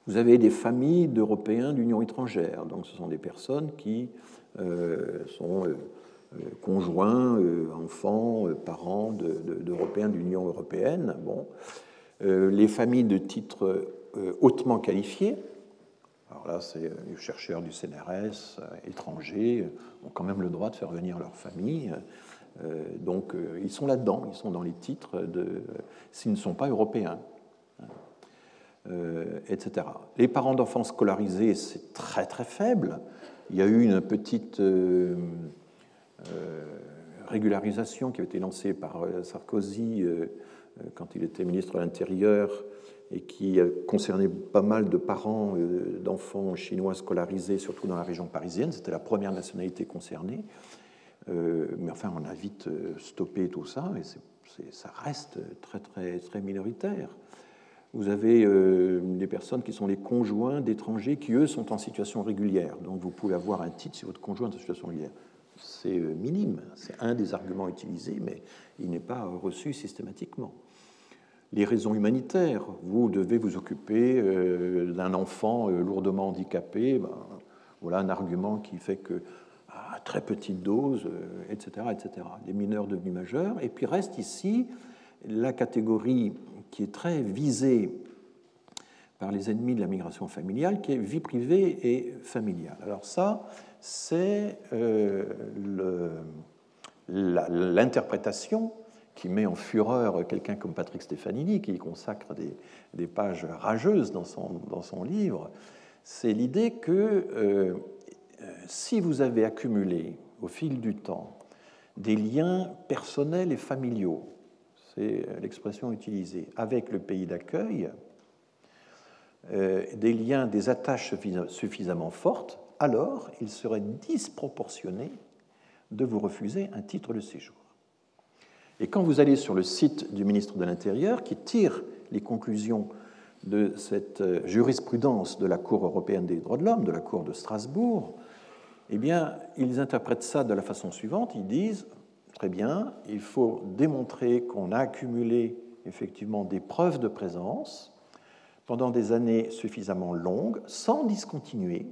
Vous avez des familles d'Européens d'Union étrangère, donc ce sont des personnes qui euh, sont conjoints, enfants, parents d'Européens d'Union européenne. Bon. les familles de titres hautement qualifiés, alors là, c'est euh, les chercheurs du CNRS, euh, étrangers, euh, ont quand même le droit de faire venir leur famille. donc, ils sont là-dedans, ils sont dans les titres s'ils ne sont pas européens, etc. Les parents d'enfants scolarisés, c'est très très faible. Il y a eu une petite régularisation qui a été lancée par Sarkozy quand il était ministre de l'Intérieur et qui a concerné pas mal de parents euh, d'enfants chinois scolarisés, surtout dans la région parisienne. C'était la première nationalité concernée. Euh, mais enfin, on a vite euh, stoppé tout ça, et ça reste très, très, très minoritaire. Vous avez des personnes qui sont les conjoints d'étrangers qui, eux, sont en situation régulière. Donc, vous pouvez avoir un titre si votre conjoint est en situation régulière. C'est minime, c'est un des arguments utilisés, mais il n'est pas reçu systématiquement les raisons humanitaires. Vous devez vous occuper euh, d'un enfant euh, lourdement handicapé. Ben, voilà un argument qui fait que à très petite dose, etc., etc. Les mineurs devenus majeurs. Et puis reste ici la catégorie qui est très visée par les ennemis de la migration familiale, qui est vie privée et familiale. Alors ça, c'est euh, l'interprétation qui met en fureur quelqu'un comme Patrick Stefanini, qui consacre des, pages rageuses dans son, livre, c'est l'idée que euh, si vous avez accumulé au fil du temps des liens personnels et familiaux, c'est l'expression utilisée, avec le pays d'accueil, euh, des liens, des attaches suffisamment fortes, alors il serait disproportionné de vous refuser un titre de séjour. Et quand vous allez sur le site du ministre de l'Intérieur, qui tire les conclusions de cette euh, jurisprudence de la Cour européenne des droits de l'homme, de la Cour de Strasbourg, eh bien, ils interprètent ça de la façon suivante. Ils disent, très bien, il faut démontrer qu'on a accumulé effectivement des preuves de présence pendant des années suffisamment longues, sans discontinuer.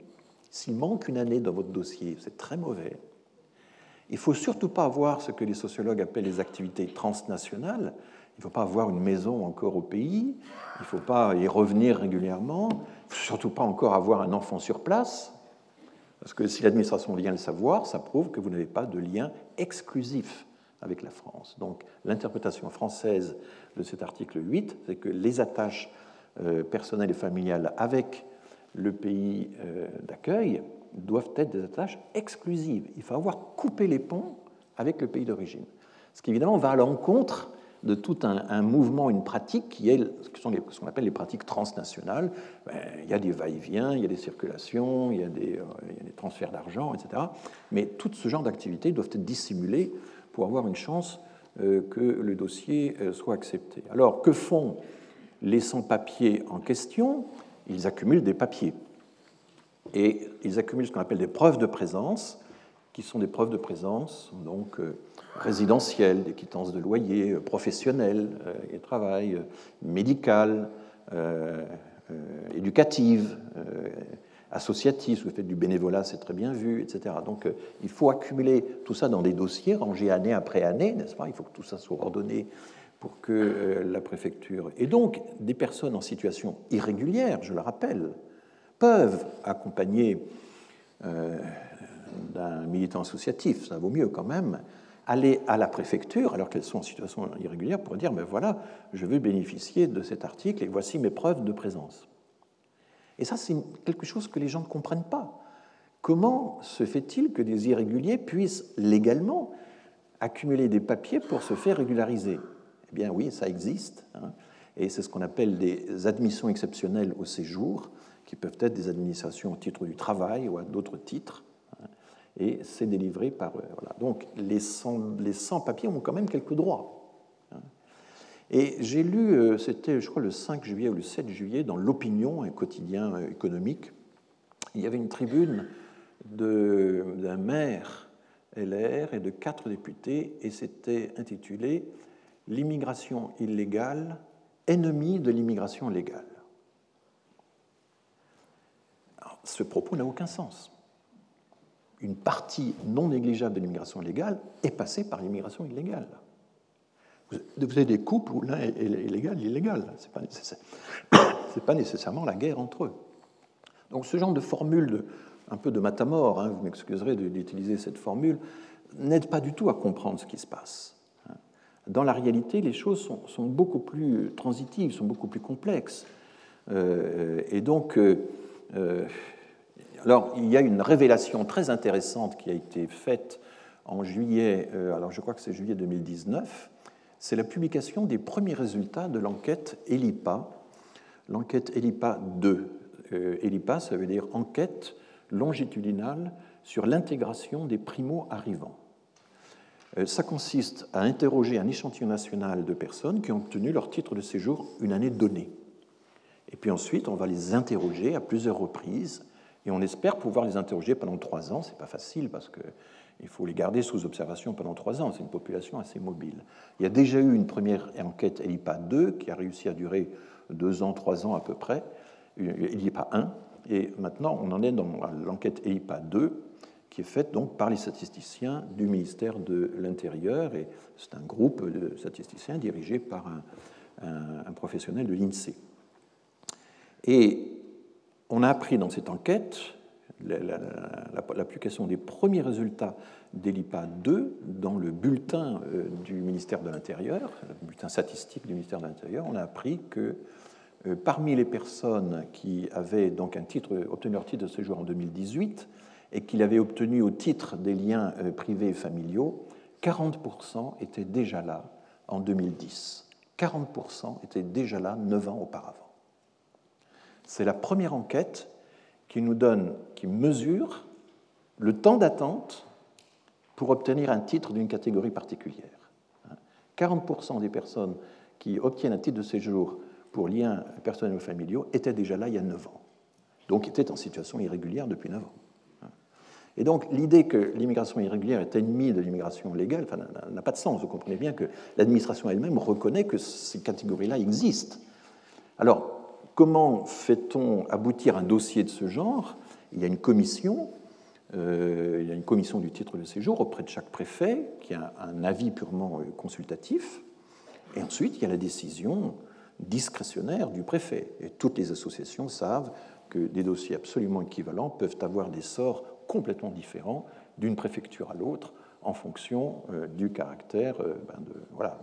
S'il manque une année dans votre dossier, c'est très mauvais. Il ne faut surtout pas avoir ce que les sociologues appellent les activités transnationales. Il ne faut pas avoir une maison encore au pays. Il ne faut pas y revenir régulièrement. Il ne faut surtout pas encore avoir un enfant sur place. Parce que si l'administration vient le savoir, ça prouve que vous n'avez pas de lien exclusif avec la France. Donc l'interprétation française de cet article 8, c'est que les attaches euh, personnelles et familiales avec le pays euh, d'accueil doivent être des attaches exclusives. Il faut avoir coupé les ponts avec le pays d'origine. Ce qui évidemment va à l'encontre de tout un, mouvement, une pratique qui est ce qu'on appelle les pratiques transnationales. Ben, il y a des va-et-vient, il y a des circulations, il y a des, euh, il y a des transferts d'argent, etc. Mais tout ce genre d'activités doivent être dissimulées pour avoir une chance euh, que le dossier euh, soit accepté. Alors, que font les sans-papiers en question? Ils accumulent des papiers et ils accumulent ce qu'on appelle des preuves de présence, qui sont des preuves de présence donc euh, résidentielles, des quittances de loyer, euh, professionnelles euh, et travail, médicales, éducatives, associatives, vous faites du bénévolat, c'est très bien vu, etc. Donc il faut accumuler tout ça dans des dossiers, rangés année après année, n'est-ce pas? Il faut que tout ça soit ordonné pour que la préfecture... Et donc des personnes en situation irrégulière, je le rappelle, peuvent accompagner euh, d'un militant associatif, ça vaut mieux quand même, aller à la préfecture, alors qu'elles sont en situation irrégulière, pour dire, mais voilà, je veux bénéficier de cet article et voici mes preuves de présence. Et ça, c'est quelque chose que les gens ne comprennent pas. Comment se fait-il que des irréguliers puissent légalement accumuler des papiers pour se faire régulariser? Eh bien oui, ça existe. Hein. et c'est ce qu'on appelle des admissions exceptionnelles au séjour, qui peuvent être des administrations au titre du travail ou à d'autres titres. Hein. et c'est délivré par... Voilà. Donc les sans-papiers ont quand même quelques droits. Et j'ai lu, euh, c'était je crois le 5 juillet ou le 7 juillet, dans L'Opinion, un quotidien euh, économique, il y avait une tribune d'un maire LR et de quatre députés, et c'était intitulé L'immigration illégale, ennemi de l'immigration légale. Ce propos n'a aucun sens. Une partie non négligeable de l'immigration légale est passée par l'immigration illégale. Vous avez des couples où l'un est illégal, l'illégal. Ce n'est [COUGHS] pas, nécessairement la guerre entre eux. Donc ce genre de formule, un peu de matamor, hein, vous m'excuserez d'utiliser cette formule, n'aide pas du tout à comprendre ce qui se passe. Dans la réalité, les choses sont, beaucoup plus transitives, sont beaucoup plus complexes. Euh, et donc, euh, alors, il y a une révélation très intéressante qui a été faite en juillet, alors je crois que c'est juillet 2019, c'est la publication des premiers résultats de l'enquête ELIPA, l'enquête ELIPA 2. Euh, ELIPA, ça veut dire enquête longitudinale sur l'intégration des primo-arrivants. Euh, ça consiste à interroger un échantillon national de personnes qui ont obtenu leur titre de séjour une année donnée. Et puis ensuite, on va les interroger à plusieurs reprises et on espère pouvoir les interroger pendant trois ans. Ce n'est pas facile parce que il faut les garder sous observation pendant trois ans. C'est une population assez mobile. Il y a déjà eu une première enquête ELIPA 2 qui a réussi à durer deux ans, trois ans à peu près. ELIPA 1. Et maintenant, on en est dans l'enquête ELIPA 2 qui est faite donc par les statisticiens du ministère de l'Intérieur. Et c'est un groupe de statisticiens dirigé par un, un professionnel de l'INSEE. Et on a appris dans cette enquête l'application des premiers résultats d'ELIPA 2 dans le bulletin euh, du ministère de l'Intérieur, le bulletin statistique du ministère de l'Intérieur, on a appris que euh, parmi les personnes qui avaient donc un titre, obtenu leur titre de séjour en 2018 et qui l'avaient obtenu au titre des liens euh, privés et familiaux, 40% étaient déjà là en 2010. 40% étaient déjà là neuf ans auparavant. C'est la première enquête qui nous donne, qui mesure le temps d'attente pour obtenir un titre d'une catégorie particulière. 40% des personnes qui obtiennent un titre de séjour pour liens personnels ou familiaux étaient déjà là il y a 9 ans, donc étaient en situation irrégulière depuis 9 ans. Et donc l'idée que l'immigration irrégulière est ennemie de l'immigration légale n'a pas de sens. Vous comprenez bien que l'administration elle-même reconnaît que ces catégories-là existent. Alors, comment fait-on aboutir un dossier de ce genre? Il y a une commission, euh, il y a une commission du titre de séjour auprès de chaque préfet qui a un avis purement euh, consultatif, et ensuite il y a la décision discrétionnaire du préfet. Et toutes les associations savent que des dossiers absolument équivalents peuvent avoir des sorts complètement différents d'une préfecture à l'autre en fonction euh, du caractère ben voilà,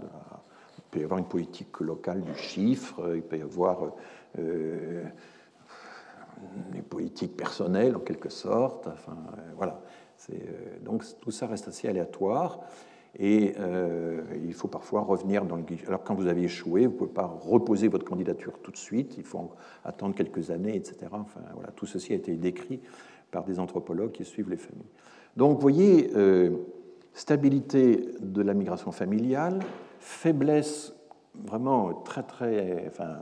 il peut y avoir une politique locale du chiffre, il peut y avoir euh, des politiques personnelles en quelque sorte. Enfin, euh, voilà. Euh, donc tout ça reste assez aléatoire. Et il faut parfois revenir dans le Alors quand vous avez échoué, vous ne pouvez pas reposer votre candidature tout de suite, il faut attendre quelques années, etc. Enfin, voilà, tout ceci a été décrit par des anthropologues qui suivent les familles. Donc vous voyez, stabilité de la migration familiale, faiblesse vraiment très très... Enfin,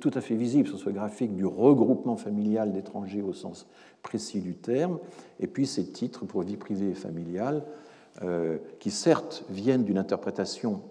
tout à fait visible sur ce graphique du regroupement familial d'étrangers au sens précis du terme, et puis ces titres pour vie privée et familiale, euh, qui certes viennent d'une interprétation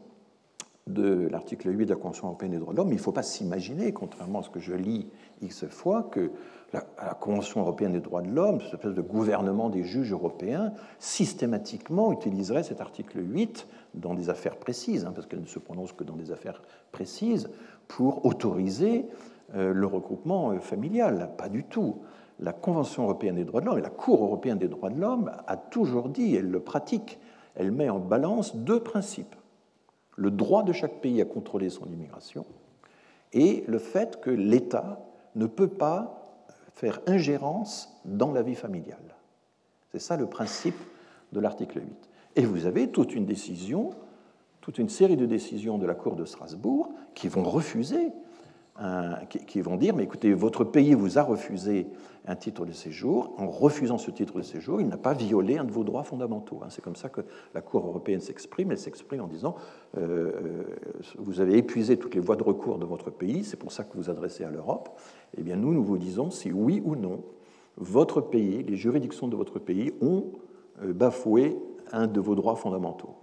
de l'article 8 de la Convention européenne des droits de l'homme, mais il ne faut pas s'imaginer, contrairement à ce que je lis X fois, que la, Convention européenne des droits de l'homme, cette espèce de gouvernement des juges européens, systématiquement utiliserait cet article 8 dans des affaires précises, hein, parce qu'elle ne se prononce que dans des affaires précises, pour autoriser euh, le regroupement euh, familial. Pas du tout. la Convention européenne des droits de l'homme et la Cour européenne des droits de l'homme a toujours dit, elle le pratique, elle met en balance deux principes. Le droit de chaque pays à contrôler son immigration et le fait que l'État ne peut pas faire ingérence dans la vie familiale. C'est ça le principe de l'article 8. Et vous avez toute une décision, toute une série de décisions de la Cour de Strasbourg qui vont refuser qui, vont dire, mais écoutez, votre pays vous a refusé un titre de séjour. En refusant ce titre de séjour, il n'a pas violé un de vos droits fondamentaux. Hein. C'est comme ça que la Cour européenne s'exprime. Elle s'exprime en disant, euh, euh, vous avez épuisé toutes les voies de recours de votre pays, c'est pour ça que vous vous adressez à l'Europe. Eh bien, nous, nous vous disons si oui ou non, votre pays, les juridictions de votre pays ont euh, bafoué un de vos droits fondamentaux.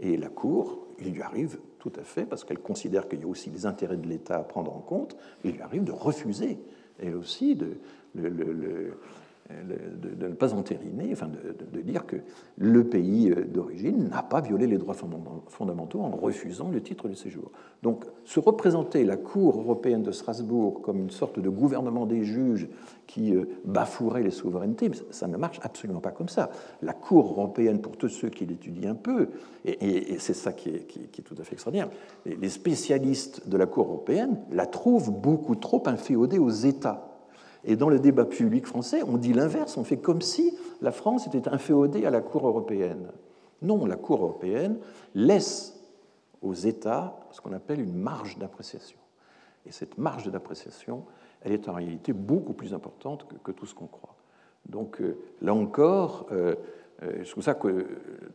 Et la Cour, il lui arrive tout à fait, parce qu'elle considère qu'il y a aussi les intérêts de l'État à prendre en compte, il lui arrive de refuser, elle aussi, de, le, de, ne pas entériner, enfin de, dire que le pays euh, d'origine n'a pas violé les droits fondamentaux en refusant le titre de séjour. Donc se représenter la Cour européenne de Strasbourg comme une sorte de gouvernement des juges qui euh, bafouerait les souverainetés, ça ne marche absolument pas comme ça. La Cour européenne, pour tous ceux qui l'étudient un peu, et, c'est ça qui, est, tout à fait extraordinaire, les spécialistes de la Cour européenne la trouvent beaucoup trop inféodée aux États et dans le débat public français, on dit l'inverse, on fait comme si la France était inféodée à la Cour européenne. Non, la Cour européenne laisse aux États ce qu'on appelle une marge d'appréciation. Et cette marge d'appréciation, elle est en réalité beaucoup plus importante que, tout ce qu'on croit. Donc euh, là encore, euh, c'est pour ça que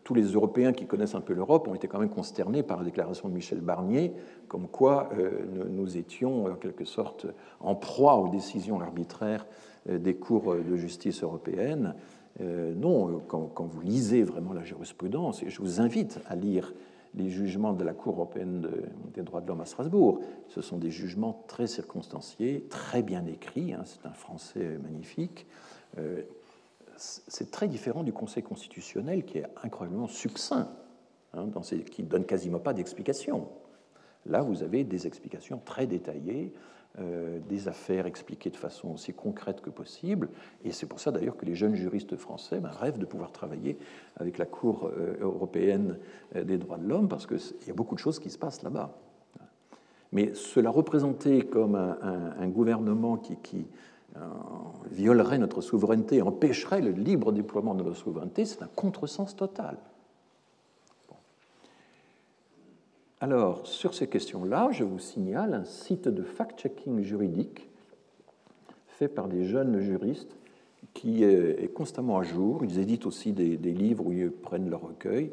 tous les Européens qui connaissent un peu l'Europe ont été quand même consternés par la déclaration de Michel Barnier, comme quoi euh, nous étions en quelque sorte en proie aux décisions arbitraires euh, des cours de justice européennes. Non, quand, vous lisez vraiment la jurisprudence, et je vous invite à lire les jugements de la Cour européenne des droits de l'homme à Strasbourg, ce sont des jugements très circonstanciés, très bien écrits, hein, c'est un français magnifique c'est très différent du Conseil constitutionnel qui est incroyablement succinct, hein, qui ne donne quasiment pas d'explications. Là, vous avez des explications très détaillées, euh, des affaires expliquées de façon aussi concrète que possible. Et c'est pour ça d'ailleurs que les jeunes juristes français ben, rêvent de pouvoir travailler avec la Cour euh, européenne euh, des droits de l'homme, parce qu'il y a beaucoup de choses qui se passent là-bas. Mais cela représenté comme un, gouvernement qui, qui violerait notre souveraineté, empêcherait le libre déploiement de notre souveraineté, c'est un contresens total. Alors, sur ces questions-là, je vous signale un site de fact-checking juridique fait par des jeunes juristes qui est constamment à jour. Ils éditent aussi des, livres où ils prennent leur recueil.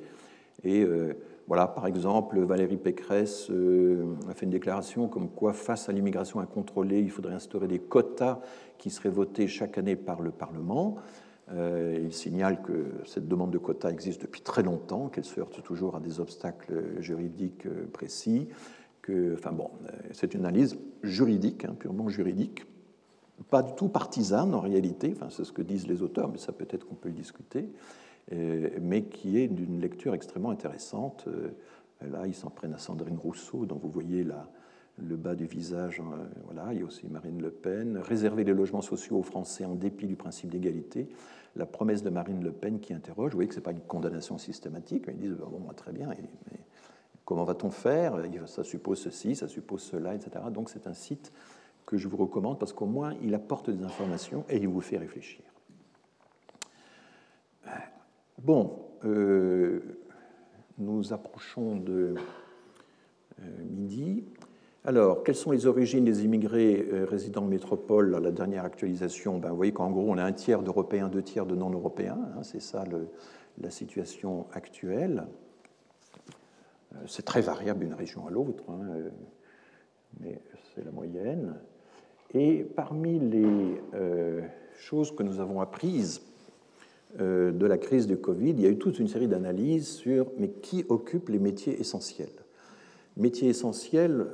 Et euh, voilà, par exemple, Valérie Pécresse euh, a fait une déclaration comme quoi, face à l'immigration incontrôlée, il faudrait instaurer des quotas qui seraient votés chaque année par le Parlement. Euh, il signale que cette demande de quotas existe depuis très longtemps, qu'elle se heurte toujours à des obstacles juridiques euh, précis. Que, enfin bon, c'est une analyse juridique, hein, purement juridique, pas du tout partisane en réalité. Enfin, c'est ce que disent les auteurs, mais ça peut-être qu'on peut le discuter. Euh, mais qui est d'une lecture extrêmement intéressante. Euh, là, ils s'en prennent à Sandrine Rousseau, dont vous voyez le bas du visage. Hein, voilà, il y a aussi Marine Le Pen. Réserver les logements sociaux aux Français en dépit du principe d'égalité. La promesse de Marine Le Pen qui interroge. Vous voyez que ce n'est pas une condamnation systématique. Ils disent bon, très bien, mais comment va-t-on faire? Ça suppose ceci, ça suppose cela, etc. Donc c'est un site que je vous recommande parce qu'au moins il apporte des informations et il vous fait réfléchir. Bon, euh, nous approchons de euh, midi. Alors, quelles sont les origines des immigrés euh, résidant en métropole la dernière actualisation, ben, vous voyez qu'en gros, on a un tiers d'Européens, deux tiers de non-Européens. Hein, c'est ça la situation actuelle. C'est très variable d'une région à l'autre, hein, mais c'est la moyenne. Et parmi les choses que nous avons apprises euh, de la crise du Covid, il y a eu toute une série d'analyses sur mais qui occupe les métiers essentiels? Métiers essentiels,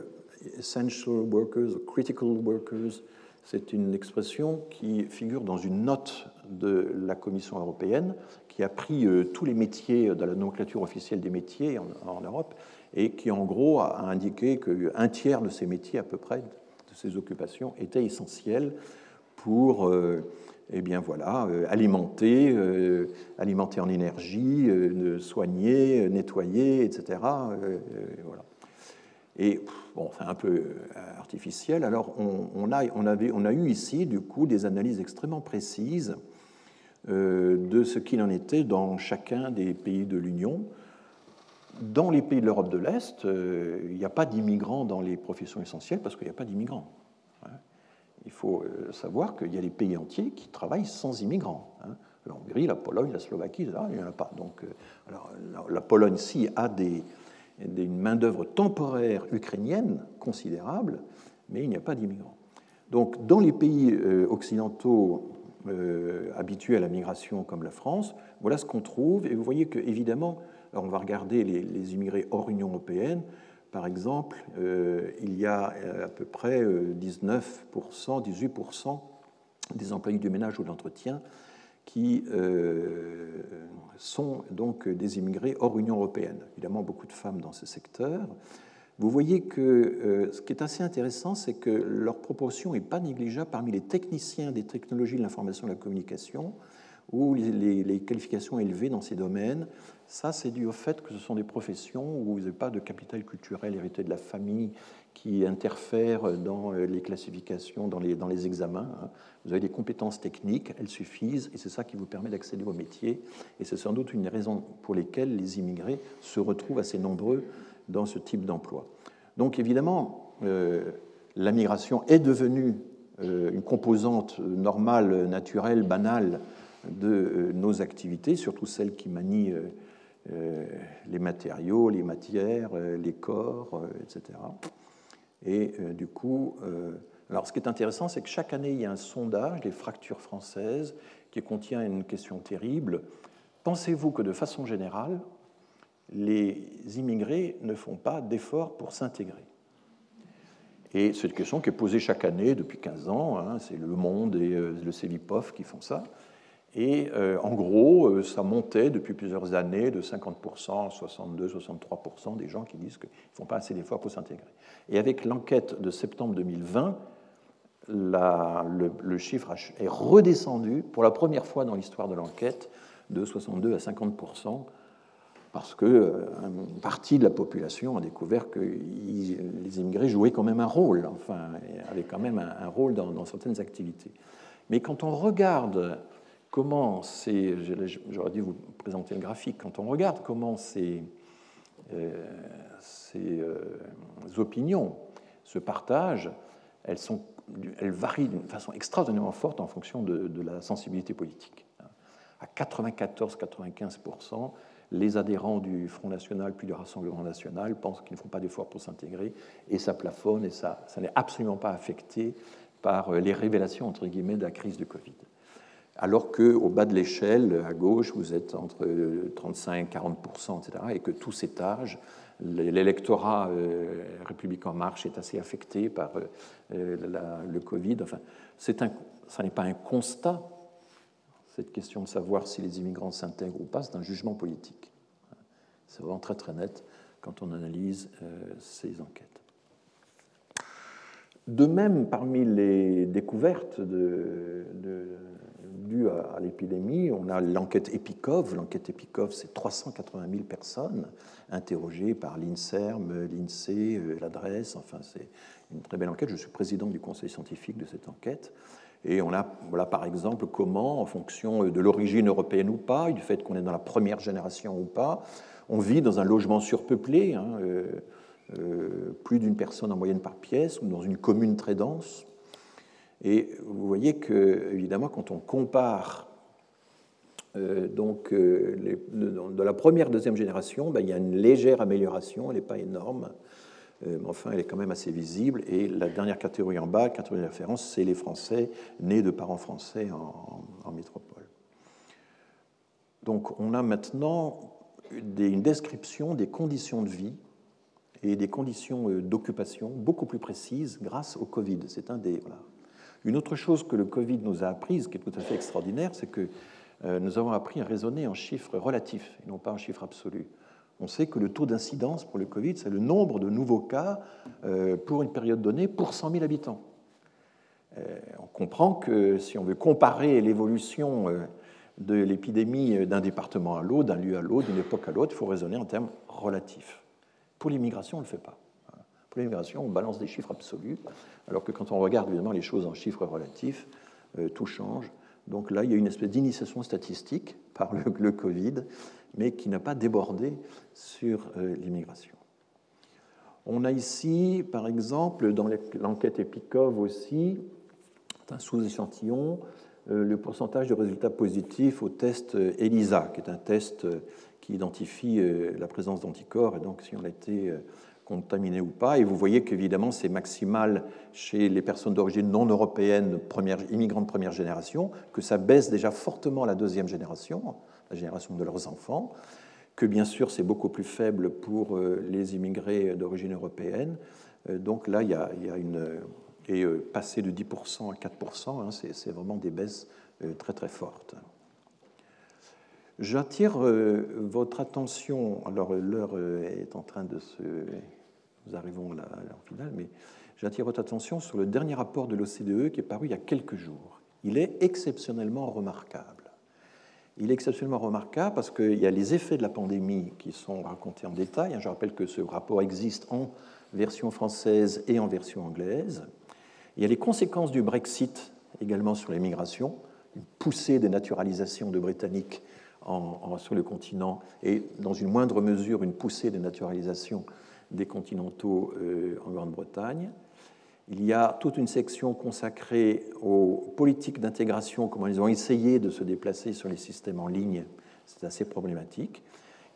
essential workers, critical workers, c'est une expression qui figure dans une note de la Commission européenne qui a pris euh, tous les métiers de la nomenclature officielle des métiers en, Europe et qui en gros a indiqué qu'un tiers de ces métiers à peu près, de ces occupations, étaient essentiels pour euh, eh bien voilà, alimenter, alimenter en énergie, soigner, nettoyer, etc. voilà. Et bon, c'est un peu artificiel. Alors, on, a, on, avait, on a eu ici, du coup, des analyses extrêmement précises de ce qu'il en était dans chacun des pays de l'Union. Dans les pays de l'Europe de l'Est, euh, il n'y a pas d'immigrants dans les professions essentielles parce qu'il n'y a pas d'immigrants. Il faut euh, savoir qu'il y a des pays entiers qui travaillent sans immigrants. Hein. La Hongrie, la Pologne, la Slovaquie, il n'y en a pas. Donc, euh, alors, la, Pologne, si, a une main-d'œuvre temporaire ukrainienne considérable, mais il n'y a pas d'immigrants. Donc, dans les pays occidentaux habitués à la migration comme la France, voilà ce qu'on trouve. Et vous voyez que, évidemment, on va regarder les, immigrés hors Union européenne. Par exemple, euh, il y a euh, à peu près 19%, euh, 18% des employés du ménage ou de l'entretien qui sont donc des immigrés hors Union européenne. Évidemment, beaucoup de femmes dans ce secteur. Vous voyez que ce qui est assez intéressant, c'est que leur proportion n'est pas négligeable parmi les techniciens des technologies de l'information et de la communication, ou les, qualifications élevées dans ces domaines. Ça, c'est dû au fait que ce sont des professions où vous n'avez pas de capital culturel hérité de la famille qui interfère dans euh, les classifications, dans les, examens. Hein. Vous avez des compétences techniques, elles suffisent, et c'est ça qui vous permet d'accéder au métier. Et c'est sans doute une des raisons pour lesquelles les immigrés se retrouvent assez nombreux dans ce type d'emploi. Donc évidemment, euh, la migration est devenue euh, une composante normale, naturelle, banale de euh, nos activités, surtout celles qui manient euh, euh, les matériaux, les matières, les corps, etc. Et du coup, alors ce qui est intéressant, c'est que chaque année, il y a un sondage, les fractures françaises, qui contient une question terrible. Pensez-vous que de façon générale, les immigrés ne font pas d'efforts pour s'intégrer? Et c'est une question qui est posée chaque année depuis 15 ans. Hein, c'est Le Monde et le CEVIPOF qui font ça. Et euh, en gros, euh, ça montait depuis plusieurs années de 50% à 62-63% des gens qui disent qu'ils ne font pas assez d'efforts pour s'intégrer. Et avec l'enquête de septembre 2020, le, chiffre est redescendu pour la première fois dans l'histoire de l'enquête de 62 à 50%, parce que euh, partie de la population a découvert que les immigrés jouaient quand même un rôle, enfin, avaient quand même un, rôle dans certaines activités. Mais quand on regarde comment ces, j'aurais dû vous présenter le graphique, quand on regarde comment ces, euh, ces euh, opinions se partagent, elles, sont, elles varient d'une façon extraordinairement forte en fonction de, la sensibilité politique. À 94-95%, les adhérents du Front National puis du Rassemblement National pensent qu'ils ne font pas d'efforts pour s'intégrer, et ça plafonne, et ça, ça n'est absolument pas affecté par les révélations, entre guillemets, de la crise du Covid alors qu'au bas de l'échelle, à gauche, vous êtes entre 35 40% etc., et que tout cet âge, l'électorat euh, républicain en marche est assez affecté par euh, le Covid. Enfin, un, ça n'est pas un constat, cette question de savoir si les immigrants s'intègrent ou pas, c'est un jugement politique. C'est vraiment très très net quand on analyse euh, ces enquêtes. De même, parmi les découvertes de dû à, l'épidémie. On a l'enquête EPICOV. L'enquête EPICOV, c'est 380 000 personnes interrogées par l'INSERM, l'INSEE, euh, l'adresse. Enfin, c'est une très belle enquête. Je suis président du conseil scientifique de cette enquête. Et on a, voilà, par exemple, comment, en fonction de l'origine européenne ou pas, du fait qu'on est dans la première génération ou pas, on vit dans un logement surpeuplé, hein, euh, euh, plus d'une personne en moyenne par pièce, ou dans une commune très dense. Et vous voyez que, évidemment, quand on compare euh, donc, euh, de, la première, deuxième génération, ben, il y a une légère amélioration, elle n'est pas énorme, euh, mais enfin, elle est quand même assez visible. Et la dernière catégorie en bas, catégorie de référence, c'est les Français nés de parents français en, métropole. Donc, on a maintenant une description des conditions de vie et des conditions d'occupation beaucoup plus précises grâce au Covid. C'est un des. Une autre chose que le Covid nous a apprise, qui est tout à fait extraordinaire, c'est que euh, nous avons appris à raisonner en chiffres relatifs et non pas en chiffres absolus. On sait que le taux d'incidence pour le Covid, c'est le nombre de nouveaux cas euh, pour une période donnée pour 100 000 habitants. on comprend que si on veut comparer l'évolution de l'épidémie d'un département à l'autre, d'un lieu à l'autre, d'une époque à l'autre, il faut raisonner en termes relatifs. Pour l'immigration, on ne le fait pas. Pour l'immigration, on balance des chiffres absolus, alors que quand on regarde évidemment les choses en chiffres relatifs, euh, tout change. Donc là, il y a une espèce d'initiation statistique par le, Covid, mais qui n'a pas débordé sur euh, l'immigration. On a ici, par exemple, dans l'enquête EPICOV aussi, un sous-échantillon, euh, le pourcentage de résultats positifs au test ELISA, qui est un test qui identifie la présence d'anticorps, et donc si on a été contaminé ou pas. Et vous voyez qu'évidemment, c'est maximal chez les personnes d'origine non européenne, première, immigrants de première génération, que ça baisse déjà fortement la deuxième génération, la génération de leurs enfants, que bien sûr, c'est beaucoup plus faible pour euh, les immigrés d'origine européenne. Euh, donc là, il y a, une. Et euh, passer de 10% à 4%, hein, c'est vraiment des baisses très très fortes. J'attire votre attention, alors l'heure est en train de se nous arrivons là, en finale, mais j'attire votre attention sur le dernier rapport de l'OCDE qui est paru il y a quelques jours. Il est exceptionnellement remarquable. Il est exceptionnellement remarquable parce qu'il y a les effets de la pandémie qui sont racontés en détail. Je rappelle que ce rapport existe en version française et en version anglaise. Il y a les conséquences du Brexit également sur les migrations, une poussée des naturalisations de Britanniques sur le continent et dans une moindre mesure une poussée des naturalisations des continentaux euh, en Grande-Bretagne. Il y a toute une section consacrée aux politiques d'intégration, comment ils ont essayé de se déplacer sur les systèmes en ligne. C'est assez problématique.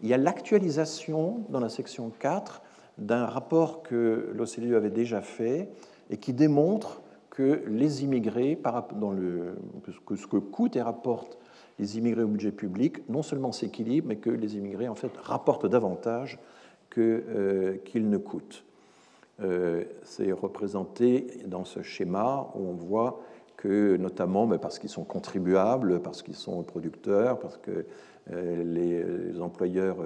Il y a l'actualisation dans la section 4 d'un rapport que l'OCDE avait déjà fait et qui démontre que les immigrés, dans ce que coûtent et rapportent les immigrés au budget public, non seulement s'équilibrent, mais que les immigrés en fait rapportent davantage euh, qu'il ne coûte. Euh, c'est représenté dans ce schéma où on voit que, notamment parce qu'ils sont contribuables, parce qu'ils sont producteurs, parce que euh, les employeurs,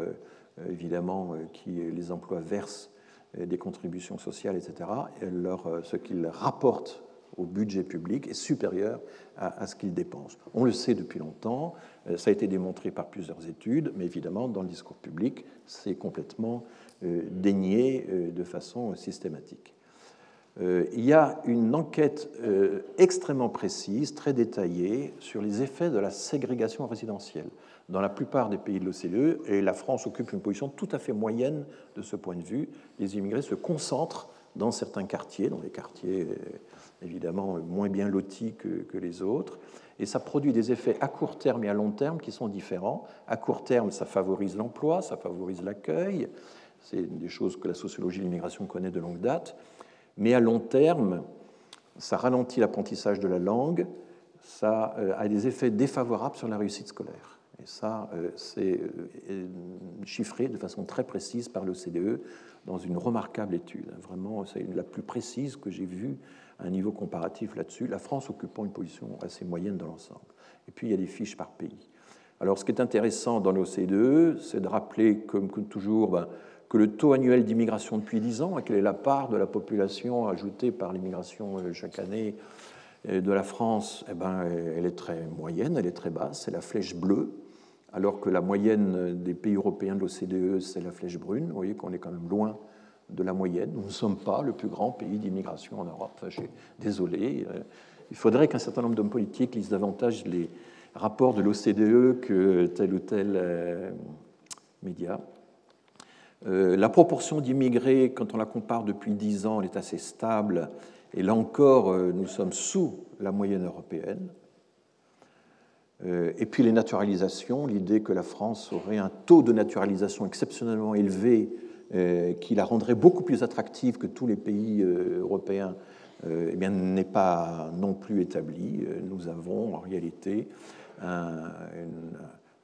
évidemment, qui les emplois versent des contributions sociales, etc., leur, ce qu'ils rapportent au budget public est supérieur à, ce qu'ils dépensent. On le sait depuis longtemps, euh, ça a été démontré par plusieurs études, mais évidemment, dans le discours public, c'est complètement euh, dénié euh, de façon systématique. Il y a une enquête extrêmement précise, très détaillée, sur les effets de la ségrégation résidentielle dans la plupart des pays de l'OCDE, et la France occupe une position tout à fait moyenne de ce point de vue. Les immigrés se concentrent dans certains quartiers, dans les quartiers évidemment moins bien lotis que, les autres. Et ça produit des effets à court terme et à long terme qui sont différents. À court terme, ça favorise l'emploi, ça favorise l'accueil. C'est des choses que la sociologie de l'immigration connaît de longue date. Mais à long terme, ça ralentit l'apprentissage de la langue, ça euh, a des effets défavorables sur la réussite scolaire. Et ça, euh, c'est euh, chiffré de façon très précise par l'OCDE dans une remarquable étude. Vraiment, c'est la plus précise que j'ai vue un niveau comparatif là-dessus, la France occupant une position assez moyenne dans l'ensemble. Et puis il y a des fiches par pays. Alors ce qui est intéressant dans l'OCDE, c'est de rappeler, comme, toujours, ben, que le taux annuel d'immigration depuis 10 ans, quelle est la part de la population ajoutée par l'immigration euh, chaque année de la France, eh ben, elle est très moyenne, elle est très basse, c'est la flèche bleue, alors que la moyenne des pays européens de l'OCDE, c'est la flèche brune. Vous voyez qu'on est quand même loin de la moyenne. Nous ne sommes pas le plus grand pays d'immigration en Europe. Désolé. Euh, il faudrait qu'un certain nombre d'hommes politiques lisent davantage les rapports de l'OCDE que tel ou tel euh, média. Euh, la proportion d'immigrés, quand on la compare depuis dix ans, elle est assez stable. Et là encore, nous sommes sous la moyenne européenne. Et puis les naturalisations, l'idée que la France aurait un taux de naturalisation exceptionnellement élevé euh, qui la rendrait beaucoup plus attractive que tous les pays euh, européens euh, eh n'est pas non plus établi. Nous avons en réalité un,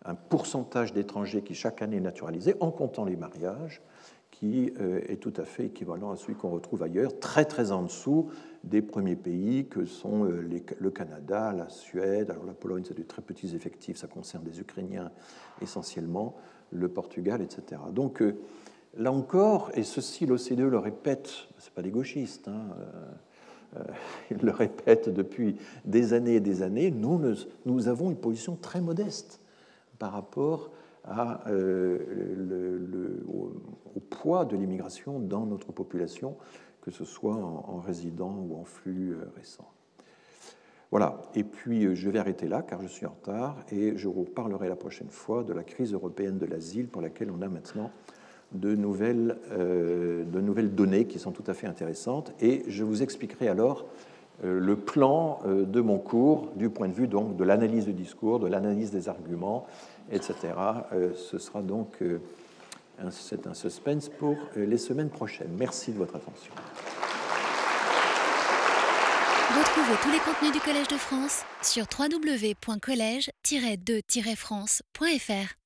un pourcentage d'étrangers qui chaque année est naturalisé, en comptant les mariages, qui est tout à fait équivalent à celui qu'on retrouve ailleurs, très très en dessous des premiers pays que sont le Canada, la Suède, alors la Pologne c'est de très petits effectifs, ça concerne des Ukrainiens essentiellement, le Portugal, etc. Donc Là encore, et ceci l'OCDE le répète, ce n'est pas des gauchistes, hein, [LAUGHS] il le répète depuis des années et des années, nous, nous avons une position très modeste par rapport au, poids de l'immigration dans notre population, que ce soit en, en résident ou en flux récent. Voilà, et puis euh, je vais arrêter là car je suis en retard et je vous parlerai la prochaine fois de la crise européenne de l'asile pour laquelle on a maintenant de nouvelles, euh, données qui sont tout à fait intéressantes et je vous expliquerai alors euh, le plan de mon cours du point de vue donc de l'analyse du discours, de l'analyse des arguments, etc. ce sera donc c'est un suspense pour les semaines prochaines. Merci de votre attention. Retrouvez tous les contenus du Collège de France sur www.colège-2-france.fr.